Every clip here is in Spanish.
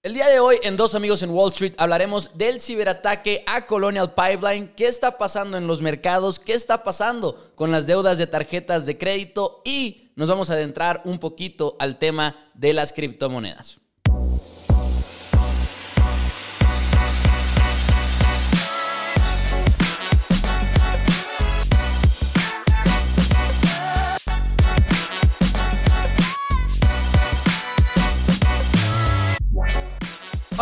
El día de hoy en Dos Amigos en Wall Street hablaremos del ciberataque a Colonial Pipeline, qué está pasando en los mercados, qué está pasando con las deudas de tarjetas de crédito y nos vamos a adentrar un poquito al tema de las criptomonedas.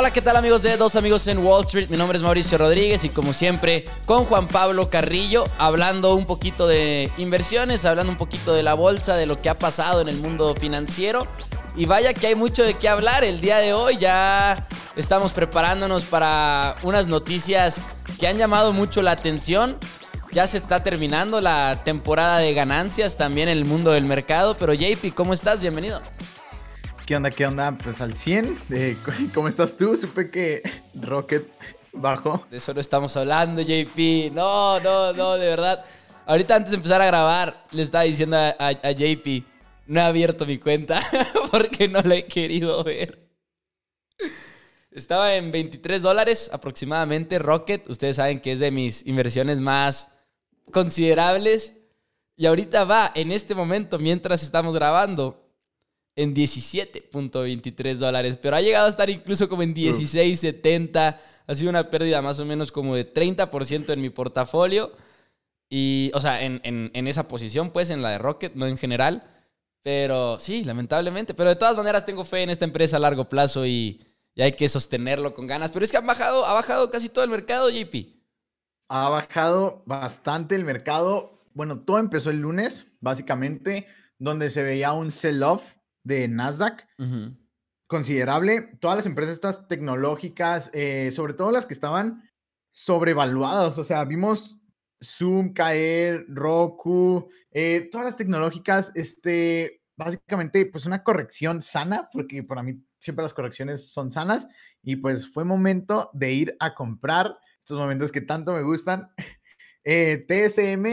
Hola, ¿qué tal amigos de Dos Amigos en Wall Street? Mi nombre es Mauricio Rodríguez y como siempre con Juan Pablo Carrillo, hablando un poquito de inversiones, hablando un poquito de la bolsa, de lo que ha pasado en el mundo financiero. Y vaya que hay mucho de qué hablar el día de hoy, ya estamos preparándonos para unas noticias que han llamado mucho la atención. Ya se está terminando la temporada de ganancias también en el mundo del mercado, pero JP, ¿cómo estás? Bienvenido. ¿Qué onda? ¿Qué onda? Pues al 100. ¿Cómo estás tú? Supe que Rocket bajó. De eso no estamos hablando, JP. No, no, no, de verdad. Ahorita antes de empezar a grabar, le estaba diciendo a, JP, no he abierto mi cuenta porque no la he querido ver. Estaba en 23 dólares aproximadamente. Rocket, ustedes saben que es de mis inversiones más considerables. Y ahorita va, en este momento, mientras estamos grabando, en 17.23 dólares, pero ha llegado a estar incluso como en 16.70. Ha sido una pérdida más o menos como de 30% en mi portafolio. Y, o sea, en, en, esa posición, pues, en la de Rocket, no en general. Pero sí, lamentablemente. Pero de todas maneras tengo fe en esta empresa a largo plazo y, y hay que sostenerlo con ganas. Pero es que ha bajado, ha bajado casi todo el mercado, JP. Ha bajado bastante el mercado. Bueno, todo empezó el lunes, básicamente, donde se veía un sell-off de Nasdaq. Considerable. Todas las empresas estas tecnológicas, eh, sobre todo las que estaban sobrevaluadas. O sea, vimos Zoom caer, Roku, eh, todas las tecnológicas, este, básicamente, pues una corrección sana, porque para mí siempre las correcciones son sanas. Y pues fue momento de ir a comprar estos momentos que tanto me gustan. Eh, TSM,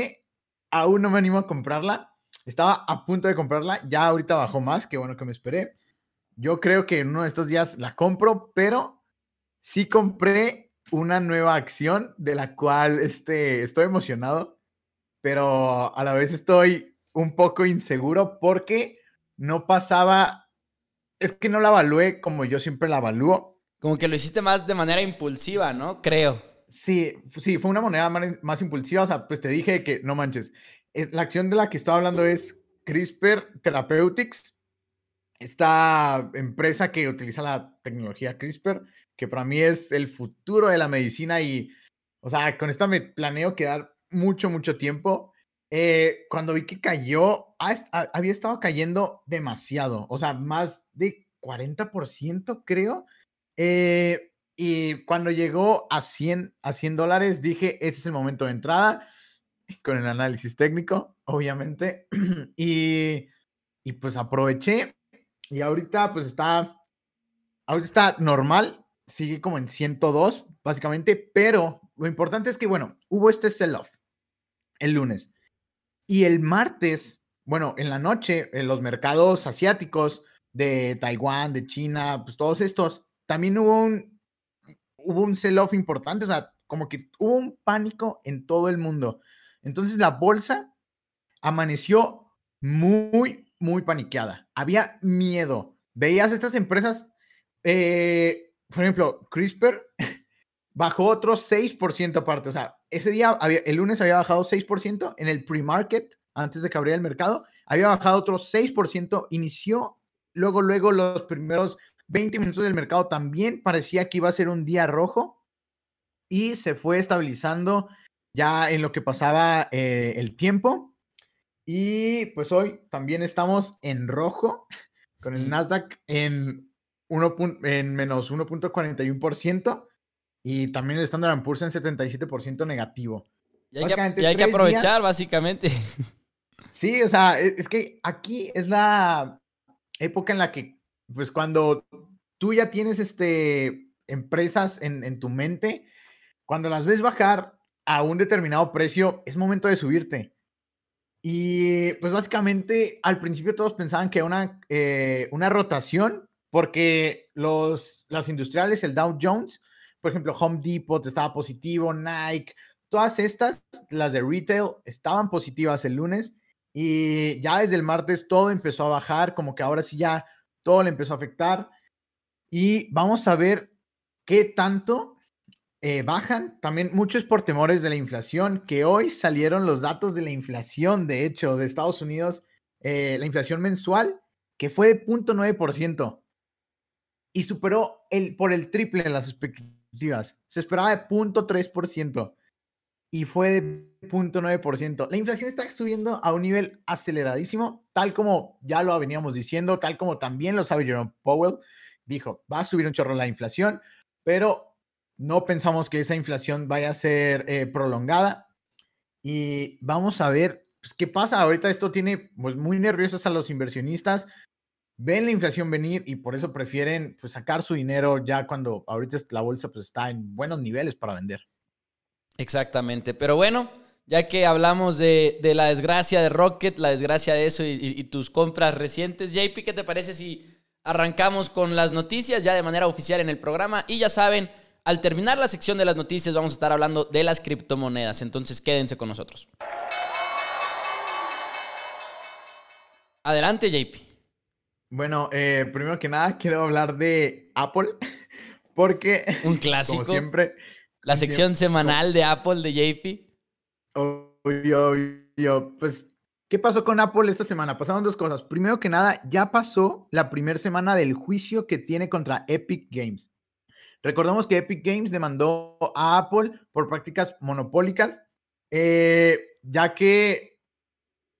aún no me animo a comprarla estaba a punto de comprarla, ya ahorita bajó más, qué bueno que me esperé. Yo creo que en uno de estos días la compro, pero sí compré una nueva acción de la cual este, estoy emocionado, pero a la vez estoy un poco inseguro porque no pasaba, es que no la evalué como yo siempre la evalúo. Como que lo hiciste más de manera impulsiva, ¿no? Creo. Sí, sí, fue una moneda más, impulsiva. O sea, pues te dije que no manches, la acción de la que estoy hablando es CRISPR Therapeutics, esta empresa que utiliza la tecnología CRISPR, que para mí es el futuro de la medicina y, o sea, con esta me planeo quedar mucho, mucho tiempo. Eh, cuando vi que cayó, había estado cayendo demasiado, o sea, más de 40%, creo. Eh, y cuando llegó a 100, a 100 dólares, dije, ese es el momento de entrada con el análisis técnico, obviamente. y, y pues aproveché. Y ahorita pues está, ahorita está normal, sigue como en 102, básicamente, pero lo importante es que, bueno, hubo este sell-off el lunes. Y el martes, bueno, en la noche, en los mercados asiáticos de Taiwán, de China, pues todos estos, también hubo un, hubo un sell-off importante, o sea, como que hubo un pánico en todo el mundo. Entonces la bolsa amaneció muy, muy paniqueada. Había miedo. Veías estas empresas, eh, por ejemplo, CRISPR bajó otro 6% aparte. O sea, ese día, había, el lunes había bajado 6% en el pre-market, antes de que abriera el mercado, había bajado otro 6%. Inició luego, luego los primeros 20 minutos del mercado también parecía que iba a ser un día rojo y se fue estabilizando ya en lo que pasaba eh, el tiempo. Y pues hoy también estamos en rojo con el Nasdaq en, uno, en menos 1.41% y también el Standard Poor's en 77% negativo. Y hay, que, hay que, aprovechar, básicamente. Sí, o sea, e, es, que aquí es la época en la que, pues cuando tú ya tienes este, empresas en, en tu mente, cuando las ves bajar, a un determinado precio, es momento de subirte. Y pues básicamente al principio todos pensaban que una, eh, una rotación porque los, las industriales, el Dow Jones, por ejemplo, Home Depot estaba positivo, Nike, todas estas, las de retail, estaban positivas el lunes y ya desde el martes todo empezó a bajar, como que ahora sí ya todo le empezó a afectar. Y vamos a ver qué tanto eh, bajan. También muchos por temores de la inflación, que hoy salieron los datos de la inflación, de hecho, de Estados Unidos, eh, la inflación mensual, que fue de 0.9% y superó el, por el triple en las expectativas. Se esperaba de 0.3% y fue de 0.9%. La inflación está subiendo a un nivel aceleradísimo, tal como ya lo veníamos diciendo, tal como también lo sabe Jerome Powell. Dijo, va a subir un chorro la inflación, pero no pensamos que esa inflación vaya a ser eh, prolongada. Y vamos a ver pues, qué pasa. Ahorita esto tiene pues, muy nerviosos a los inversionistas. Ven la inflación venir y por eso prefieren pues, sacar su dinero ya cuando ahorita la bolsa pues, está en buenos niveles para vender. Exactamente. Pero bueno, ya que hablamos de, la desgracia de Rocket, la desgracia de eso y, y tus compras recientes, JP, ¿qué te parece si arrancamos con las noticias ya de manera oficial en el programa? Y ya saben al terminar la sección de las noticias vamos a estar hablando de las criptomonedas, entonces quédense con nosotros. Adelante, JP. Bueno, eh, primero que nada quiero hablar de Apple, porque... Un clásico. Como siempre. La sección semanal de Apple de JP. Obvio, Pues, ¿qué pasó con Apple esta semana? Pasaron dos cosas. Primero que nada, ya pasó la primera semana del juicio que tiene contra Epic Games. Recordemos que Epic Games demandó a Apple por prácticas monopólicas, eh, ya que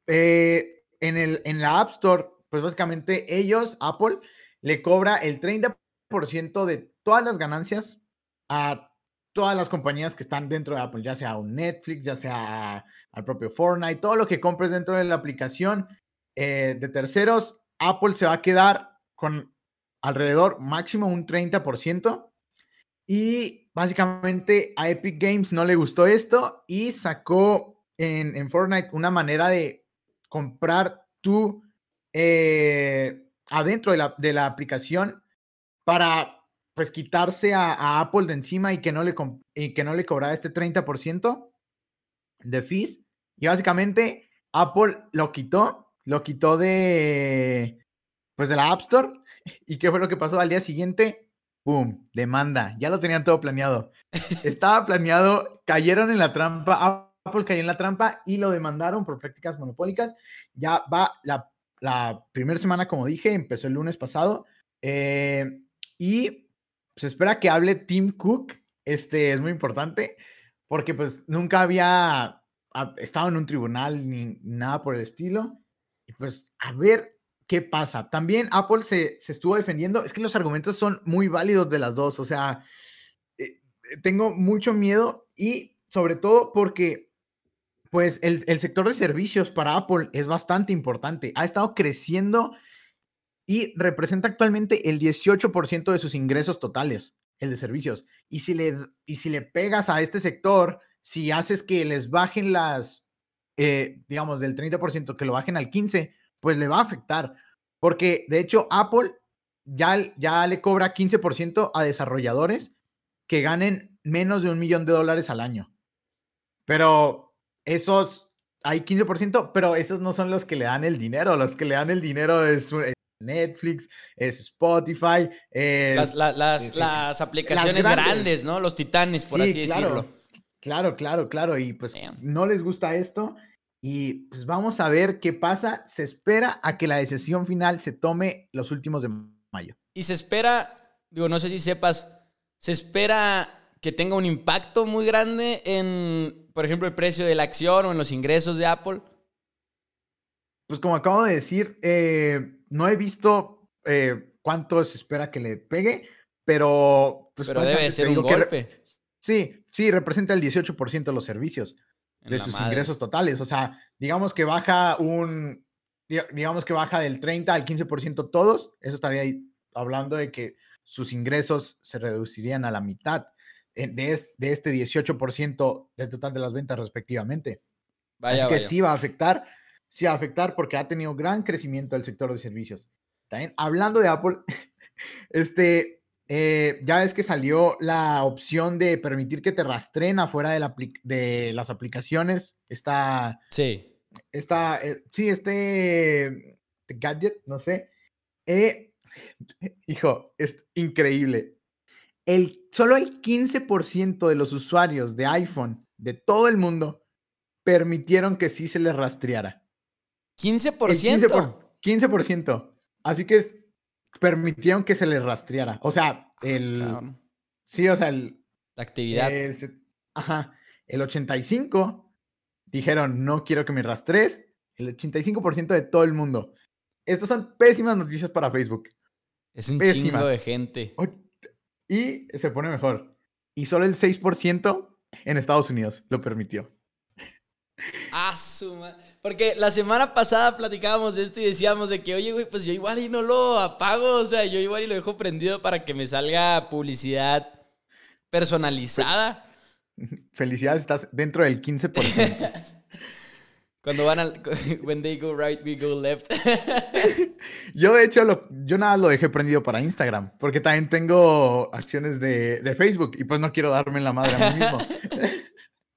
eh, en, el, en la App Store, pues básicamente ellos, Apple, le cobra el 30% de todas las ganancias a todas las compañías que están dentro de Apple, ya sea un Netflix, ya sea al propio Fortnite, todo lo que compres dentro de la aplicación eh, de terceros, Apple se va a quedar con alrededor máximo un 30%. Y básicamente a Epic Games no le gustó esto y sacó en, Fortnite una manera de comprar tú eh, adentro de la, de la, aplicación para pues quitarse a, Apple de encima y que no le, y que no le cobrara este 30% de fees. Y básicamente Apple lo quitó, lo quitó de pues de la App Store. ¿Y qué fue lo que pasó al día siguiente? ¡Pum! Demanda. Ya lo tenían todo planeado. Estaba planeado, cayeron en la trampa. Apple cayó en la trampa y lo demandaron por prácticas monopólicas. Ya va la, primera semana, como dije, empezó el lunes pasado. Eh, y se espera que hable Tim Cook. Este es muy importante porque pues nunca había estado en un tribunal ni nada por el estilo. Y pues a ver ¿qué pasa? También Apple se, estuvo defendiendo. Es que los argumentos son muy válidos de las dos. O sea, eh, eh, tengo mucho miedo y sobre todo porque, pues, el, el, sector de servicios para Apple es bastante importante. Ha estado creciendo y representa actualmente el 18% de sus ingresos totales, el de servicios. Y si le, y si le pegas a este sector, si haces que les bajen las, eh, digamos, del 30%, que lo bajen al 15%, pues le va a afectar. Porque de hecho Apple ya, ya le cobra 15% a desarrolladores que ganen menos de un millón de dólares al año. Pero esos, hay 15%, pero esos no son los que le dan el dinero. Los que le dan el dinero es, Netflix, es Spotify. las, las, aplicaciones grandes. ¿no? Los titanes, por así decirlo. Claro, claro, claro. Y pues no les gusta esto. Y pues vamos a ver qué pasa. Se espera a que la decisión final se tome los últimos de mayo. Y se espera, digo, no sé si sepas, se espera que tenga un impacto muy grande en, por ejemplo, el precio de la acción o en los ingresos de Apple. Pues como acabo de decir, eh, no he visto eh, cuánto se espera que le pegue, pero... Pues, pero debe ser un golpe. sí, sí, representa el 18% de los servicios de sus ingresos totales. O sea, digamos que baja un, digamos que baja del 30 al 15% todos, eso estaría ahí hablando de que sus ingresos se reducirían a la mitad de, de este 18% del total de las ventas respectivamente. Vaya, Así que sí va a afectar, sí va a afectar porque ha tenido gran crecimiento el sector de servicios. también hablando de Apple, este, eh, ya ves que salió la opción de permitir que te rastreen afuera de, la de las aplicaciones. Está. Sí. Está. Eh, sí, este. Gadget, no sé. Eh, hijo, es increíble. El, solo el 15% de los usuarios de iPhone de todo el mundo permitieron que sí se les rastreara. 15%. 15%. Así que permitieron que se les rastreara. O sea, ah, el. sí, o sea, el. La actividad. ajá. El 85 dijeron, no quiero que me rastres. El 85% de todo el mundo. Estas son pésimas noticias para Facebook. Es un pésimas. de gente. Y se pone mejor. Y solo el 6% en Estados Unidos lo permitió. Ah, suma. Porque la semana pasada platicábamos de esto y decíamos de que, oye, güey, pues yo igual y no lo apago, o sea, yo igual y lo dejo prendido para que me salga publicidad personalizada. Felicidades, estás dentro del 15%. Cuando van al. When they go right, we go left. yo, de hecho, lo, yo nada lo dejé prendido para Instagram, porque también tengo acciones de, de Facebook y pues no quiero darme la madre a mí mismo.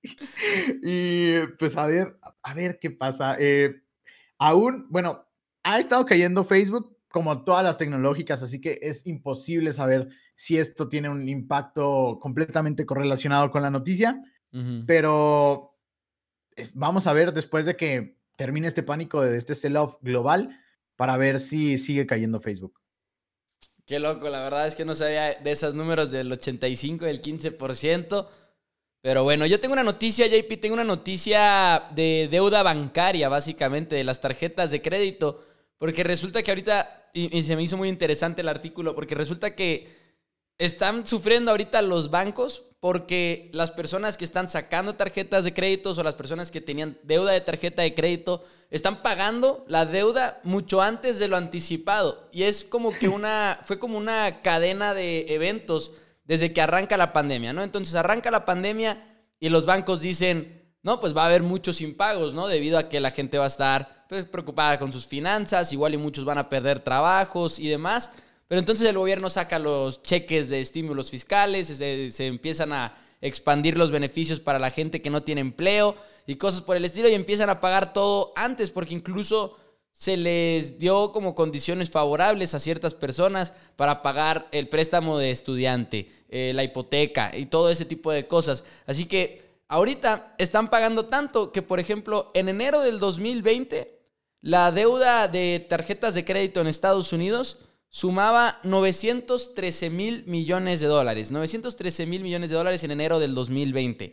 y pues a ver, a ver qué pasa. Eh, aún, bueno, ha estado cayendo Facebook como todas las tecnológicas, así que es imposible saber si esto tiene un impacto completamente correlacionado con la noticia, pero vamos a ver después de que termine este pánico de este sell-off global para ver si sigue cayendo Facebook. Qué loco, la verdad es que no sabía de esos números del 85, del 15%. Pero bueno, yo tengo una noticia, JP, tengo una noticia de deuda bancaria, básicamente, de las tarjetas de crédito, porque resulta que ahorita, y, se me hizo muy interesante el artículo, porque resulta que están sufriendo ahorita los bancos porque las personas que están sacando tarjetas de créditos o las personas que tenían deuda de tarjeta de crédito están pagando la deuda mucho antes de lo anticipado. Y es como que una, fue como una cadena de eventos desde que arranca la pandemia, ¿no? Entonces arranca la pandemia y los bancos dicen, no, pues va a haber muchos impagos, ¿no? Debido a que la gente va a estar pues, preocupada con sus finanzas, igual y muchos van a perder trabajos y demás. Pero entonces el gobierno saca los cheques de estímulos fiscales, se, se empiezan a expandir los beneficios para la gente que no tiene empleo y cosas por el estilo y empiezan a pagar todo antes porque incluso se les dio como condiciones favorables a ciertas personas para pagar el préstamo de estudiante, eh, la hipoteca y todo ese tipo de cosas. Así que ahorita están pagando tanto que, por ejemplo, en enero del 2020, la deuda de tarjetas de crédito en Estados Unidos sumaba 913 mil millones de dólares. 913 mil millones de dólares en enero del 2020.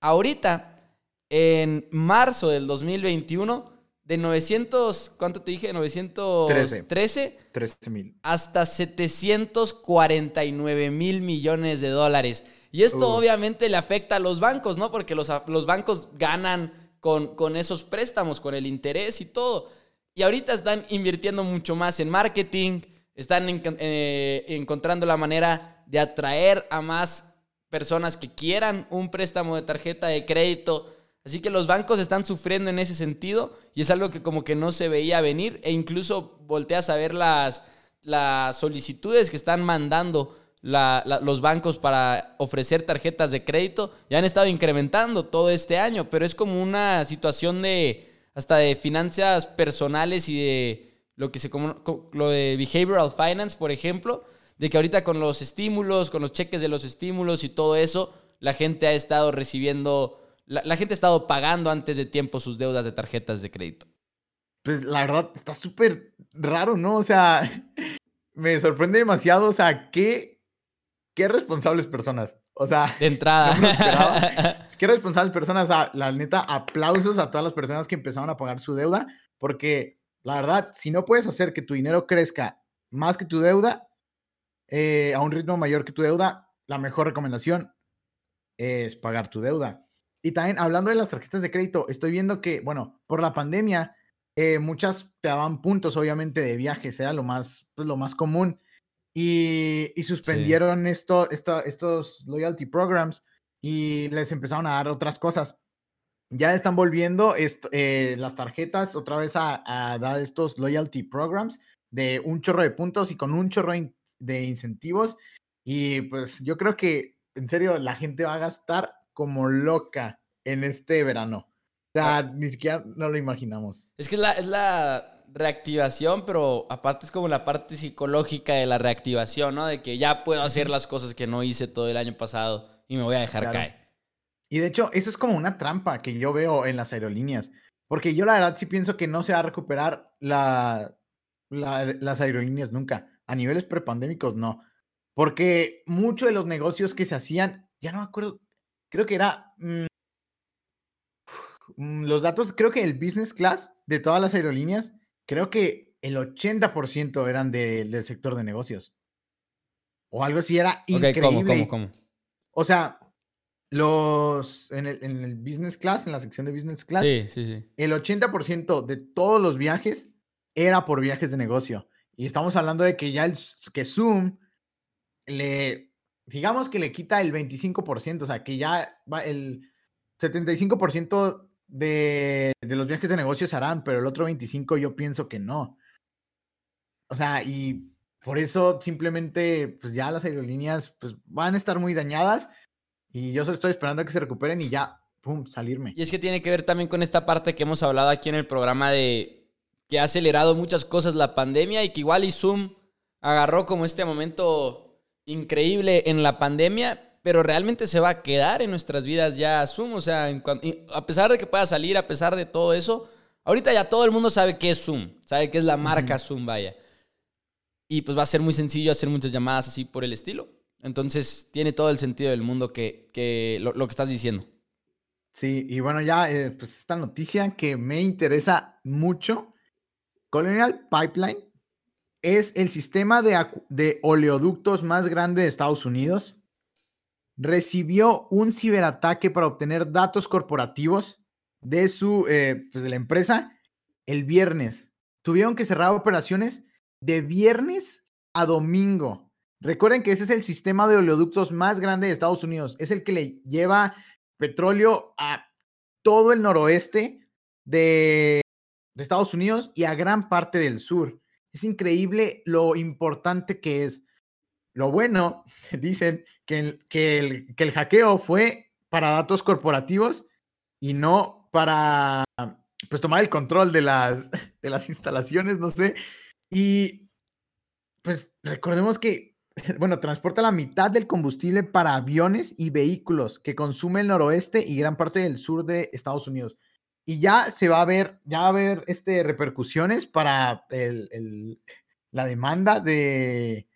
Ahorita, en marzo del 2021, de 900, ¿cuánto te dije? 913. 13 mil. Hasta 749 mil millones de dólares. Y esto obviamente le afecta a los bancos, ¿no? Porque los, los bancos ganan con, con esos préstamos, con el interés y todo. Y ahorita están invirtiendo mucho más en marketing, están eh, encontrando la manera de atraer a más personas que quieran un préstamo de tarjeta de crédito Así que los bancos están sufriendo en ese sentido y es algo que como que no se veía venir e incluso volteas a ver las, las solicitudes que están mandando los bancos para ofrecer tarjetas de crédito ya han estado incrementando todo este año, pero es como una situación de hasta de finanzas personales y de lo que se lo de behavioral finance, por ejemplo, de que ahorita con los estímulos, con los cheques de los estímulos y todo eso, la gente ha estado recibiendo la, gente ha estado pagando antes de tiempo sus deudas de tarjetas de crédito. Pues la verdad está súper raro, ¿no? O sea, me sorprende demasiado, o sea, qué, qué responsables personas. O sea, de entrada. qué responsables personas. O sea, la neta, aplausos a todas las personas que empezaron a pagar su deuda, porque la verdad, si no puedes hacer que tu dinero crezca más que tu deuda, eh, a un ritmo mayor que tu deuda, la mejor recomendación es pagar tu deuda. Y también hablando de las tarjetas de crédito, estoy viendo que, bueno, por la pandemia, eh, muchas te daban puntos, obviamente, de viajes, era lo más, pues, lo más común. Y, suspendieron esto, estos loyalty programs y les empezaron a dar otras cosas. Ya están volviendo eh, las tarjetas otra vez a, dar estos loyalty programs, de un chorro de puntos y con un chorro de incentivos. Y pues yo creo que, en serio, la gente va a gastar como loca en este verano. O sea, ni siquiera no lo imaginamos. Es que es la, es la reactivación, pero aparte es como la parte psicológica de la reactivación, ¿no? De que ya puedo hacer las cosas que no hice todo el año pasado y me voy a dejar caer. Y de hecho, eso es como una trampa que yo veo en las aerolíneas. Porque yo la verdad sí pienso que no se va a recuperar la, las aerolíneas nunca. A niveles prepandémicos, no. Porque muchos de los negocios que se hacían, ya no me acuerdo, creo que era... Mm, mm, los datos, creo que el business class de todas las aerolíneas, creo que el 80% eran del sector de negocios. O algo así, era increíble. ¿cómo, cómo, cómo? O sea, los en el, en el, business class, en la sección de business class, sí, sí, sí. el 80% de todos los viajes era por viajes de negocio. Y estamos hablando de que ya el, que Zoom le, digamos que le quita el 25%, o sea, que ya va el 75% de, de los viajes de negocio se harán, pero el otro 25% yo pienso que no. O sea, y por eso simplemente, pues ya las aerolíneas pues, van a estar muy dañadas y yo solo estoy esperando a que se recuperen y ya, pum, salirme. Y es que tiene que ver también con esta parte que hemos hablado aquí en el programa de que ha acelerado muchas cosas la pandemia y que igual y Zoom agarró como este momento increíble en la pandemia, pero realmente se va a quedar en nuestras vidas ya Zoom. O sea, a pesar de que pueda salir, a pesar de todo eso, ahorita ya todo el mundo sabe qué es Zoom, sabe qué es la marca Zoom, vaya. Y pues va a ser muy sencillo hacer muchas llamadas así por el estilo. Entonces tiene todo el sentido del mundo que, lo, que estás diciendo. Sí, y bueno, ya eh, pues esta noticia que me interesa mucho Colonial Pipeline es el sistema de, oleoductos más grande de Estados Unidos. Recibió un ciberataque para obtener datos corporativos de su eh, pues de la empresa el viernes. Tuvieron que cerrar operaciones de viernes a domingo. Recuerden que ese es el sistema de oleoductos más grande de Estados Unidos. Es el que le lleva petróleo a todo el noroeste de de Estados Unidos y a gran parte del sur. Es increíble lo importante que es. Lo bueno, dicen que el, que el, que el hackeo fue para datos corporativos y no para pues tomar el control de las, de las instalaciones, no sé. Y pues recordemos que, bueno, transporta la mitad del combustible para aviones y vehículos que consume el noroeste y gran parte del sur de Estados Unidos y ya se va a ver, ya va a haber este, repercusiones para la demanda de,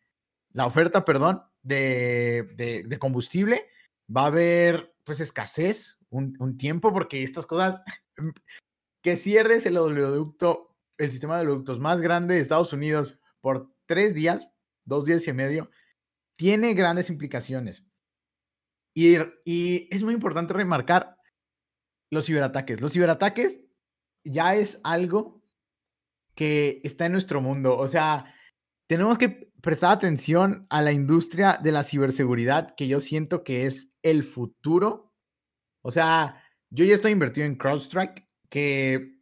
la oferta, perdón, de, combustible. Va a haber pues escasez un, un, tiempo porque estas cosas, que cierres el oleoducto, el sistema de oleoductos más grande de Estados Unidos por tres días, dos días y medio, tiene grandes implicaciones. Y, y es muy importante remarcar los ciberataques. Los ciberataques ya es algo que está en nuestro mundo. O sea, tenemos que prestar atención a la industria de la ciberseguridad, que yo siento que es el futuro. O sea, yo ya estoy invertido en CrowdStrike, que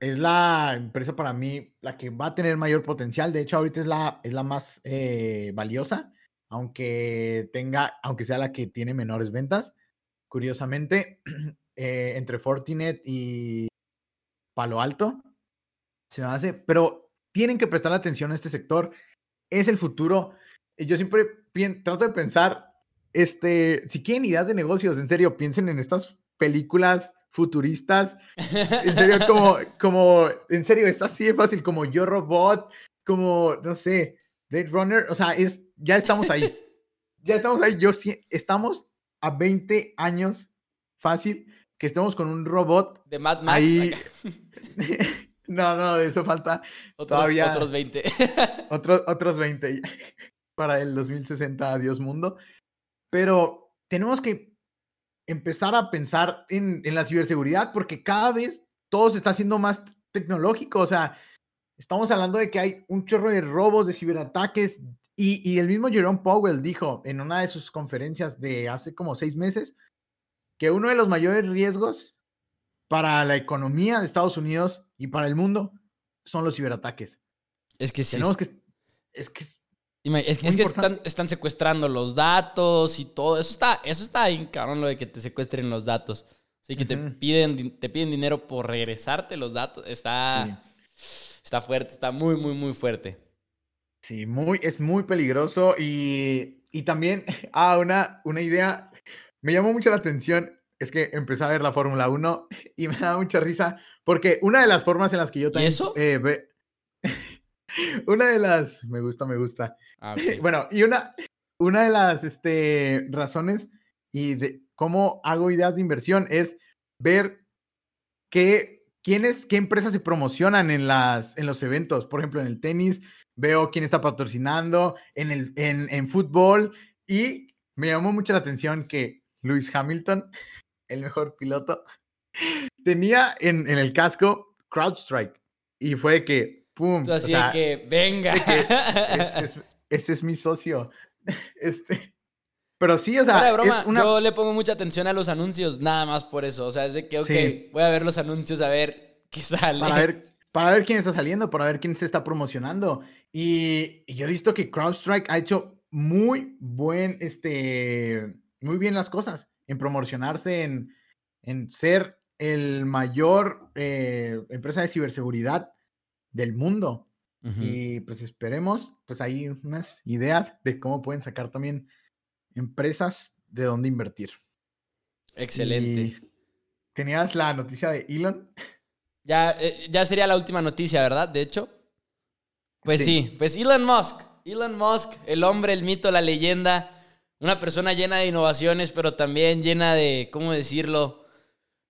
es la empresa para mí la que va a tener mayor potencial. De hecho, ahorita es la, es la más eh, valiosa, aunque tenga, aunque sea la que tiene menores ventas. Curiosamente, Eh, entre Fortinet y Palo Alto. Se me hace, pero tienen que prestar atención a este sector. Es el futuro. Yo siempre trato de pensar, este, si quieren ideas de negocios, en serio, piensen en estas películas futuristas. En serio, como, como, en serio, es así de fácil, como Yo Robot, como, no sé, Blade Runner. O sea, es, ya estamos ahí. Ya estamos ahí. Yo sí, estamos a 20 años fácil que estemos con un robot. De Mad Max. Ahí. no, no, de eso falta otros, todavía. Otros 20. otros, otros 20 para el 2060, adiós mundo. Pero tenemos que empezar a pensar en, en la ciberseguridad porque cada vez todo se está haciendo más tecnológico. O sea, estamos hablando de que hay un chorro de robos, de ciberataques. Y, y el mismo Jerome Powell dijo en una de sus conferencias de hace como seis meses que uno de los mayores riesgos para la economía de Estados Unidos y para el mundo son los ciberataques. Es que sí. Tenemos que. Es que. Es que, es que están, están, secuestrando los datos y todo. Eso está, eso está ahí, cabrón, lo de que te secuestren los datos. Así que te, piden, te piden dinero por regresarte los datos. Está, está fuerte, está muy, muy, muy fuerte. Sí, muy, es muy peligroso. Y, y también, ah, una, una idea me llamó mucho la atención. Es que empecé a ver la Fórmula 1 y me da mucha risa porque una de las formas en las que yo también... ¿Y eso? Eh, una de las, me gusta, me gusta. Ah, bueno, y una, una de las este, razones y de cómo hago ideas de inversión es ver qué, quiénes, qué empresas se promocionan en, las, en los eventos. Por ejemplo, en el tenis, veo quién está patrocinando, en, el, en, en fútbol, y me llamó mucho la atención que Lewis Hamilton, el mejor piloto, tenía en, en el casco CrowdStrike. Y fue que así que, venga. ese es mi socio. Este. Pero sí, o sea. Yo le pongo mucha atención a los anuncios, nada más por eso. O sea, es de que, ok, voy a ver los anuncios a ver qué sale. Para ver, para ver quién está saliendo, para ver quién se está promocionando. Y, yo he visto que CrowdStrike ha hecho muy buen, este, muy bien las cosas en promocionarse, en, en ser el mayor eh, empresa de ciberseguridad del mundo. Y pues esperemos, pues hay unas ideas de cómo pueden sacar también empresas de dónde invertir. Excelente. ¿Tenías la noticia de Elon? Ya, eh, ya sería la última noticia, ¿verdad? De hecho. Pues sí. pues Elon Musk. Elon Musk, el hombre, el mito, la leyenda. Una persona llena de innovaciones, pero también llena de, ¿cómo decirlo?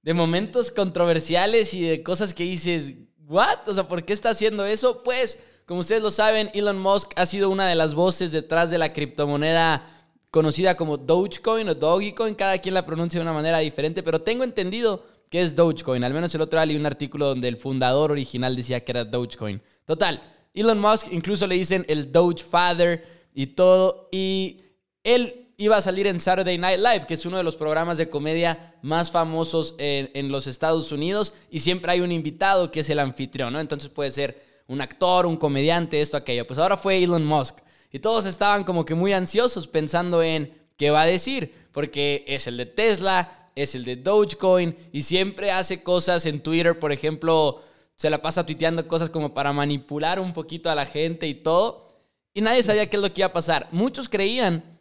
De momentos controversiales y de cosas que dices, ¿What? O sea, ¿por qué está haciendo eso? Pues, como ustedes lo saben, Elon Musk ha sido una de las voces detrás de la criptomoneda conocida como Dogecoin o Dogecoin. Cada quien la pronuncia de una manera diferente, pero tengo entendido que es Dogecoin. Al menos el otro día leí un artículo donde el fundador original decía que era Dogecoin. Total, Elon Musk incluso le dicen el Doge Father y todo. Y él iba a salir en Saturday Night Live, que es uno de los programas de comedia más famosos en, los Estados Unidos, y siempre hay un invitado que es el anfitrión, ¿no? Entonces puede ser un actor, un comediante, esto, aquello. Pues ahora fue Elon Musk. Y todos estaban como que muy ansiosos pensando en qué va a decir, porque es el de Tesla, es el de Dogecoin, y siempre hace cosas en Twitter, por ejemplo, se la pasa tuiteando cosas como para manipular un poquito a la gente y todo. Y nadie sabía qué es lo que iba a pasar. Muchos creían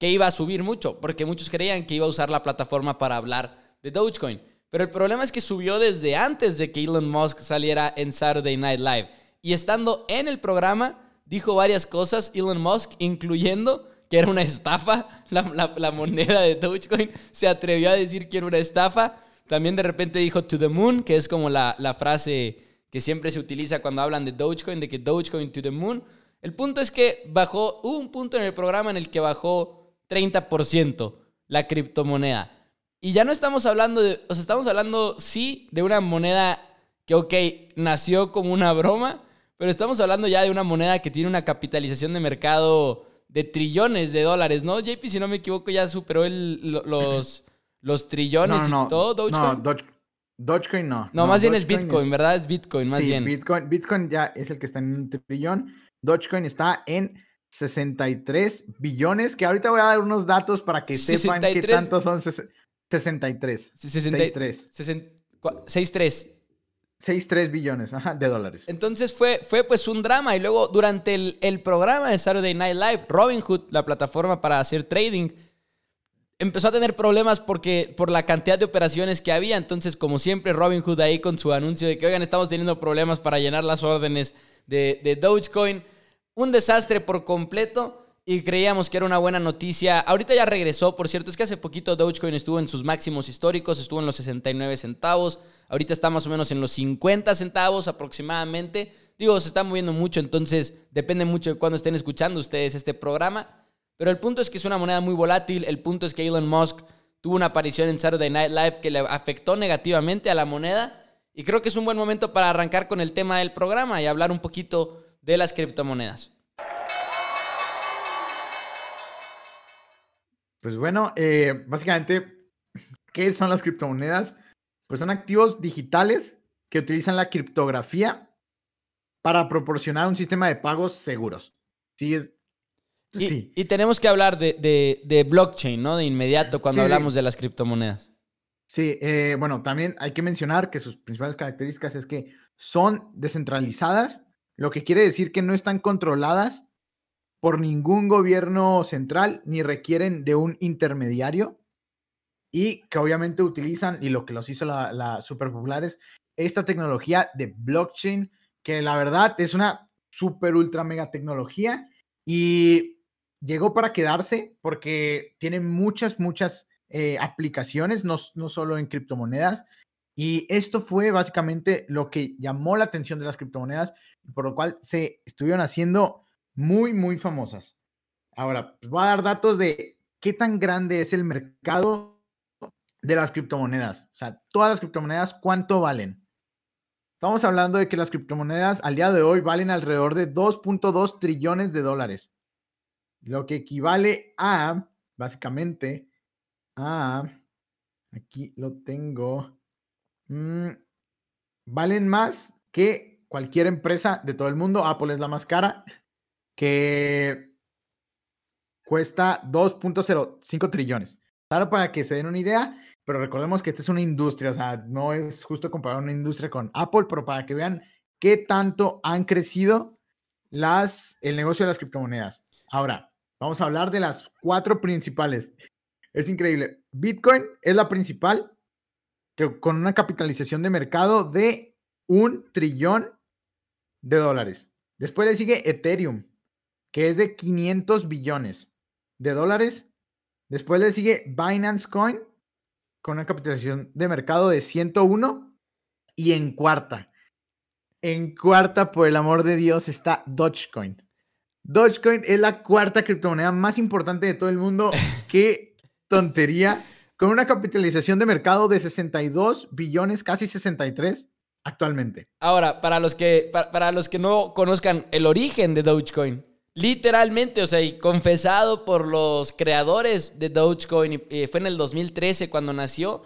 que iba a subir mucho, porque muchos creían que iba a usar la plataforma para hablar de Dogecoin. Pero el problema es que subió desde antes de que Elon Musk saliera en Saturday Night Live. Y estando en el programa, dijo varias cosas, Elon Musk, incluyendo que era una estafa, la, moneda de Dogecoin. Se atrevió a decir que era una estafa. También de repente dijo to the moon, que es como la, la frase que siempre se utiliza cuando hablan de Dogecoin, de que Dogecoin to the moon. El punto es que bajó, un punto en el programa en el que bajó 30% la criptomoneda. Y ya no estamos hablando de, o sea, estamos hablando sí de una moneda que, ok, nació como una broma, pero estamos hablando ya de una moneda que tiene una capitalización de mercado de trillones de dólares, ¿no? JP, si no me equivoco, ya superó el, los, los trillones y todo. Dogecoin. No, Dogecoin no. No, más bien es Bitcoin, ¿verdad? Es Bitcoin, más bien. Bitcoin, Bitcoin ya es el que está en un trillón. Dogecoin está en 63 billones, que ahorita voy a dar unos datos para que sepan qué tanto son 63. 63. 63. 63 billones de dólares. Entonces fue, fue pues un drama. Y luego durante el, el, programa de Saturday Night Live, Robinhood, la plataforma para hacer trading, empezó a tener problemas porque, por la cantidad de operaciones que había. Entonces, como siempre, Robinhood ahí con su anuncio de que, oigan, estamos teniendo problemas para llenar las órdenes de, de Dogecoin un desastre por completo y creíamos que era una buena noticia. Ahorita ya regresó, por cierto, es que hace poquito Dogecoin estuvo en sus máximos históricos, estuvo en los 69 centavos, ahorita está más o menos en los 50 centavos aproximadamente. Digo, se está moviendo mucho, entonces depende mucho de cuándo estén escuchando ustedes este programa. Pero el punto es que es una moneda muy volátil, el punto es que Elon Musk tuvo una aparición en Saturday Night Live que le afectó negativamente a la moneda y creo que es un buen momento para arrancar con el tema del programa y hablar un poquito de las criptomonedas? Pues bueno, eh, básicamente, ¿qué son las criptomonedas? Pues son activos digitales que utilizan la criptografía para proporcionar un sistema de pagos seguros. Sí, y, sí. y tenemos que hablar de, blockchain, ¿no? De inmediato cuando hablamos de las criptomonedas. Sí, eh, bueno, también hay que mencionar que sus principales características es que son descentralizadas, lo que quiere decir que no están controladas por ningún gobierno central ni requieren de un intermediario y que obviamente utilizan, y lo que los hizo la, la super popular es esta tecnología de blockchain, que la verdad es una super ultra mega tecnología y llegó para quedarse porque tiene muchas, muchas eh, aplicaciones, no, no solo en criptomonedas. Y esto fue básicamente lo que llamó la atención de las criptomonedas, por lo cual se estuvieron haciendo muy, muy famosas. Ahora, pues voy a dar datos de qué tan grande es el mercado de las criptomonedas. O sea, todas las criptomonedas, ¿cuánto valen? Estamos hablando de que las criptomonedas al día de hoy valen alrededor de 2.2 trillones de dólares. Lo que equivale a, básicamente, a, aquí lo tengo, mm, valen más que cualquier empresa de todo el mundo. Apple es la más cara que cuesta 2.05 trillones. Claro, para que se den una idea, pero recordemos que esta es una industria, o sea, no es justo comparar una industria con Apple, pero para que vean qué tanto han crecido las, el negocio de las criptomonedas. Ahora, vamos a hablar de las cuatro principales. Es increíble. Bitcoin es la principal, que con una capitalización de mercado de un trillón de dólares. Después le sigue Ethereum, que es de 500 billones de dólares. Después le sigue Binance Coin con una capitalización de mercado de 101 y en cuarta. En cuarta, por el amor de Dios, está Dogecoin. Dogecoin es la cuarta criptomoneda más importante de todo el mundo. Qué tontería. Con una capitalización de mercado de 62 billones, casi 63 actualmente. Ahora, para los que, para los que no conozcan el origen de Dogecoin, Literalmente, o sea, y confesado por los creadores de Dogecoin, fue en el 2013 cuando nació,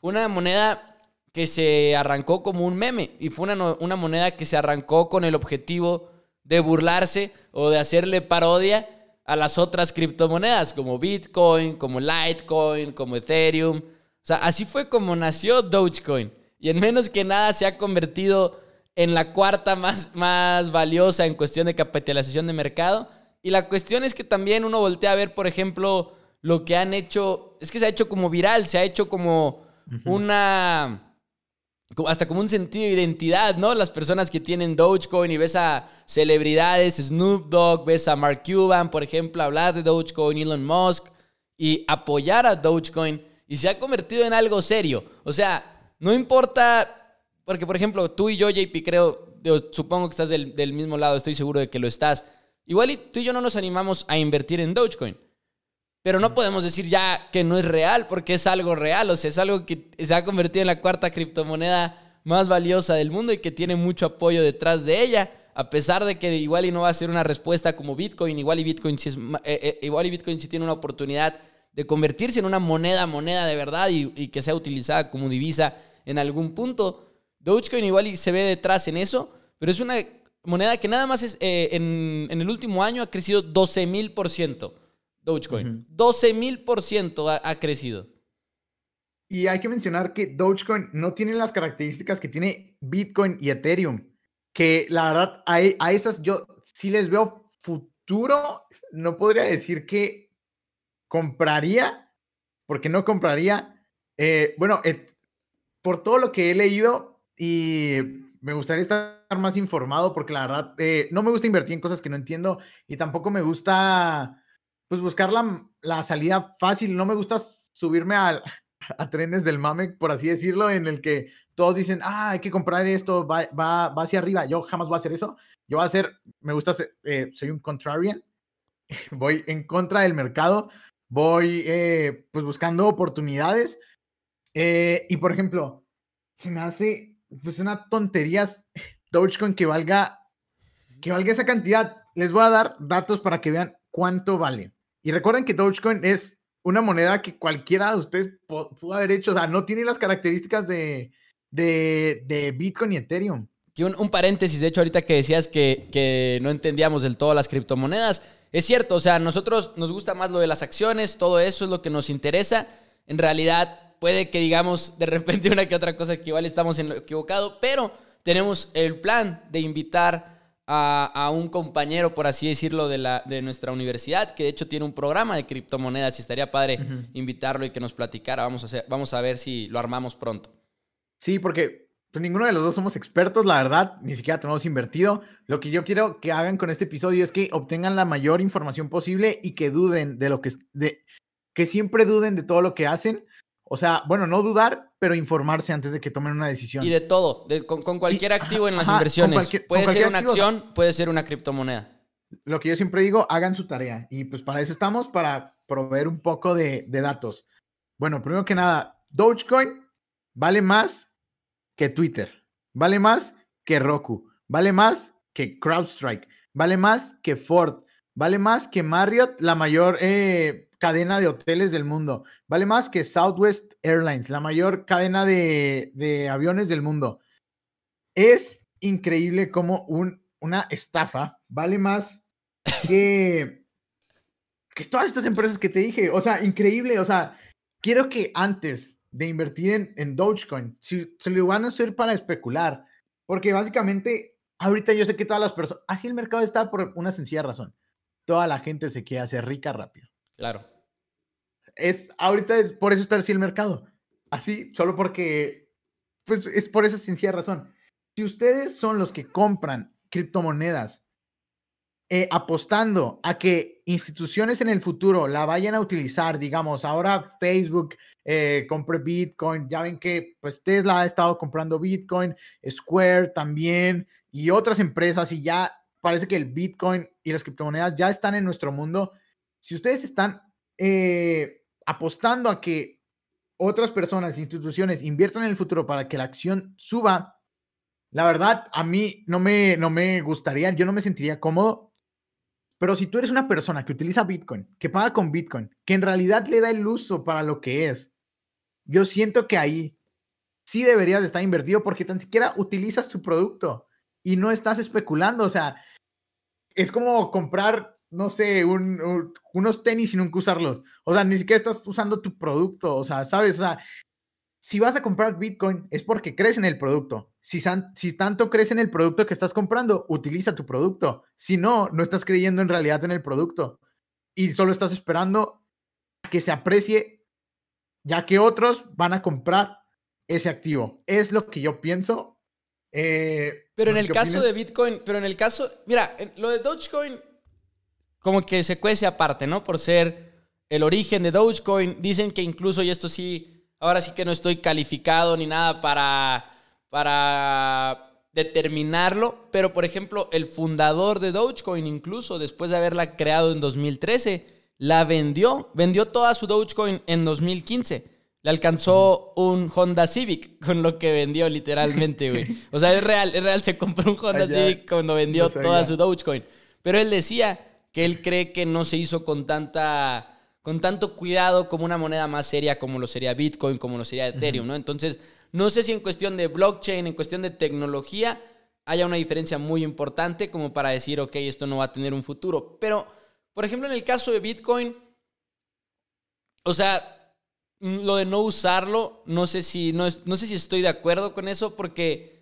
fue una moneda que se arrancó como un meme y fue una, una moneda que se arrancó con el objetivo de burlarse o de hacerle parodia a las otras criptomonedas como Bitcoin, como Litecoin, como Ethereum. O sea, así fue como nació Dogecoin. Y en menos que nada se ha convertido en la cuarta más, más valiosa en cuestión de capitalización de mercado. Y la cuestión es que también uno voltea a ver, por ejemplo, lo que han hecho, es que se ha hecho como viral, se ha hecho como una, hasta como un sentido de identidad, ¿no? Las personas que tienen Dogecoin y ves a celebridades, Snoop Dogg, ves a Mark Cuban, por ejemplo, hablar de Dogecoin, Elon Musk y apoyar a Dogecoin y se ha convertido en algo serio. O sea, no importa porque, por ejemplo, tú y yo, JP, creo, supongo que estás del, mismo lado, estoy seguro de que lo estás. Igual y tú y yo no nos animamos a invertir en Dogecoin. Pero no podemos decir ya que no es real, porque es algo real. O sea, es algo que se ha convertido en la cuarta criptomoneda más valiosa del mundo y que tiene mucho apoyo detrás de ella. A pesar de que igual y no va a ser una respuesta como Bitcoin, igual y Bitcoin sí, es, eh, eh, igual y Bitcoin sí tiene una oportunidad de convertirse en una moneda, moneda de verdad y, y que sea utilizada como divisa en algún punto. Dogecoin igual se ve detrás en eso, pero es una moneda que nada más es, eh, en, el último año ha crecido 12 mil por ciento. Dogecoin. 12 mil por ciento ha crecido. Y hay que mencionar que Dogecoin no tiene las características que tiene Bitcoin y Ethereum. Que la verdad, a, a esas yo sí les veo futuro. No podría decir que compraría, porque no compraría. Eh, bueno, por todo lo que he leído, y me gustaría estar más informado porque la verdad eh, no me gusta invertir en cosas que no entiendo y tampoco me gusta pues buscar la, la salida fácil, no me gusta subirme a, a, trenes del mame, por así decirlo, en el que todos dicen, ah, hay que comprar esto, va, va, va hacia arriba, yo jamás voy a hacer eso, yo voy a hacer, me gusta, eh, soy un contrarian, voy en contra del mercado, voy eh, pues buscando oportunidades y por ejemplo, se me hace pues una tontería Dogecoin que valga, que valga esa cantidad. Les voy a dar datos para que vean cuánto vale. Y recuerden que Dogecoin es una moneda que cualquiera de ustedes pudo haber hecho. O sea, no tiene las características de, de, de Bitcoin y Ethereum. que un, paréntesis, de hecho, ahorita que decías que, que no entendíamos del todo las criptomonedas, es cierto, o sea, a nosotros nos gusta más lo de las acciones, todo eso es lo que nos interesa. En realidad, puede que digamos de repente una que otra cosa que igual estamos en lo equivocado, pero tenemos el plan de invitar a, un compañero, por así decirlo, de, la, de nuestra universidad, que de hecho tiene un programa de criptomonedas y estaría padre invitarlo y que nos platicara. Vamos a, hacer, vamos a ver si lo armamos pronto. Sí, porque pues, ninguno de los dos somos expertos, la verdad, ni siquiera tenemos invertido. Lo que yo quiero que hagan con este episodio es que obtengan la mayor información posible y que duden de lo que, de, que siempre duden de todo lo que hacen, o sea, bueno, no dudar, pero informarse antes de que tomen una decisión. Y de todo, con, cualquier activo en las inversiones. puede ser una acción, puede ser una criptomoneda. Lo que yo siempre digo, hagan su tarea. Y pues para eso estamos, para proveer un poco de, de datos. Bueno, primero que nada, Dogecoin vale más que Twitter, vale más que Roku, vale más que CrowdStrike, vale más que Ford, vale más que Marriott, la mayor eh, cadena de hoteles del mundo. Vale más que Southwest Airlines, la mayor cadena de, aviones del mundo. Es increíble como un, una estafa vale más que, que todas estas empresas que te dije. O sea, increíble. O sea, quiero que antes de invertir en, en Dogecoin, si se lo van a hacer para especular, porque básicamente ahorita yo sé que todas las personas, así el mercado está por una sencilla razón. Toda la gente se quiere hacer rica rápido. Claro es, ahorita es por eso está así el mercado. Así, solo porque, pues es por esa sencilla razón. Si ustedes son los que compran criptomonedas eh, apostando a que instituciones en el futuro la vayan a utilizar, digamos, ahora Facebook eh, compre Bitcoin, ya ven que pues Tesla ha estado comprando Bitcoin, Square también y otras empresas y ya parece que el Bitcoin y las criptomonedas ya están en nuestro mundo. Si ustedes están eh, apostando a que otras personas, instituciones inviertan en el futuro para que la acción suba, la verdad, a mí no me, no me gustaría, yo no me sentiría cómodo. Pero si tú eres una persona que utiliza Bitcoin, que paga con Bitcoin, que en realidad le da el uso para lo que es, yo siento que ahí sí deberías de estar invertido porque tan siquiera utilizas tu producto y no estás especulando. O sea, es como comprar no sé, unos tenis sin nunca usarlos. O sea, ni siquiera estás usando tu producto. O sea, ¿sabes? O sea, si vas a comprar Bitcoin es porque crees en el producto. Si, si tanto crees en el producto que estás comprando, utiliza tu producto. Si no, no estás creyendo en realidad en el producto. Y solo estás esperando que se aprecie, ya que otros van a comprar ese activo. Es lo que yo pienso. Eh, pero en el caso de Bitcoin, pero en el caso, mira, lo de Dogecoin como que se cuece aparte, ¿no? Por ser el origen de Dogecoin. Dicen que incluso, y esto sí, ahora sí que no estoy calificado ni nada para, para determinarlo, pero por ejemplo, el fundador de Dogecoin, incluso después de haberla creado en 2013, la vendió, vendió toda su Dogecoin en 2015. Le alcanzó un Honda Civic con lo que vendió literalmente, güey. O sea, es real, es real, se compró un Honda Civic cuando vendió toda su Dogecoin. Pero él decía que él cree que no se hizo con tanta con tanto cuidado como una moneda más seria como lo sería Bitcoin, como lo sería Ethereum, ¿no? Entonces, no sé si en cuestión de blockchain, en cuestión de tecnología, haya una diferencia muy importante como para decir, ok, esto no va a tener un futuro. Pero, por ejemplo, en el caso de Bitcoin, o sea, lo de no usarlo, no sé si, no, no sé si estoy de acuerdo con eso porque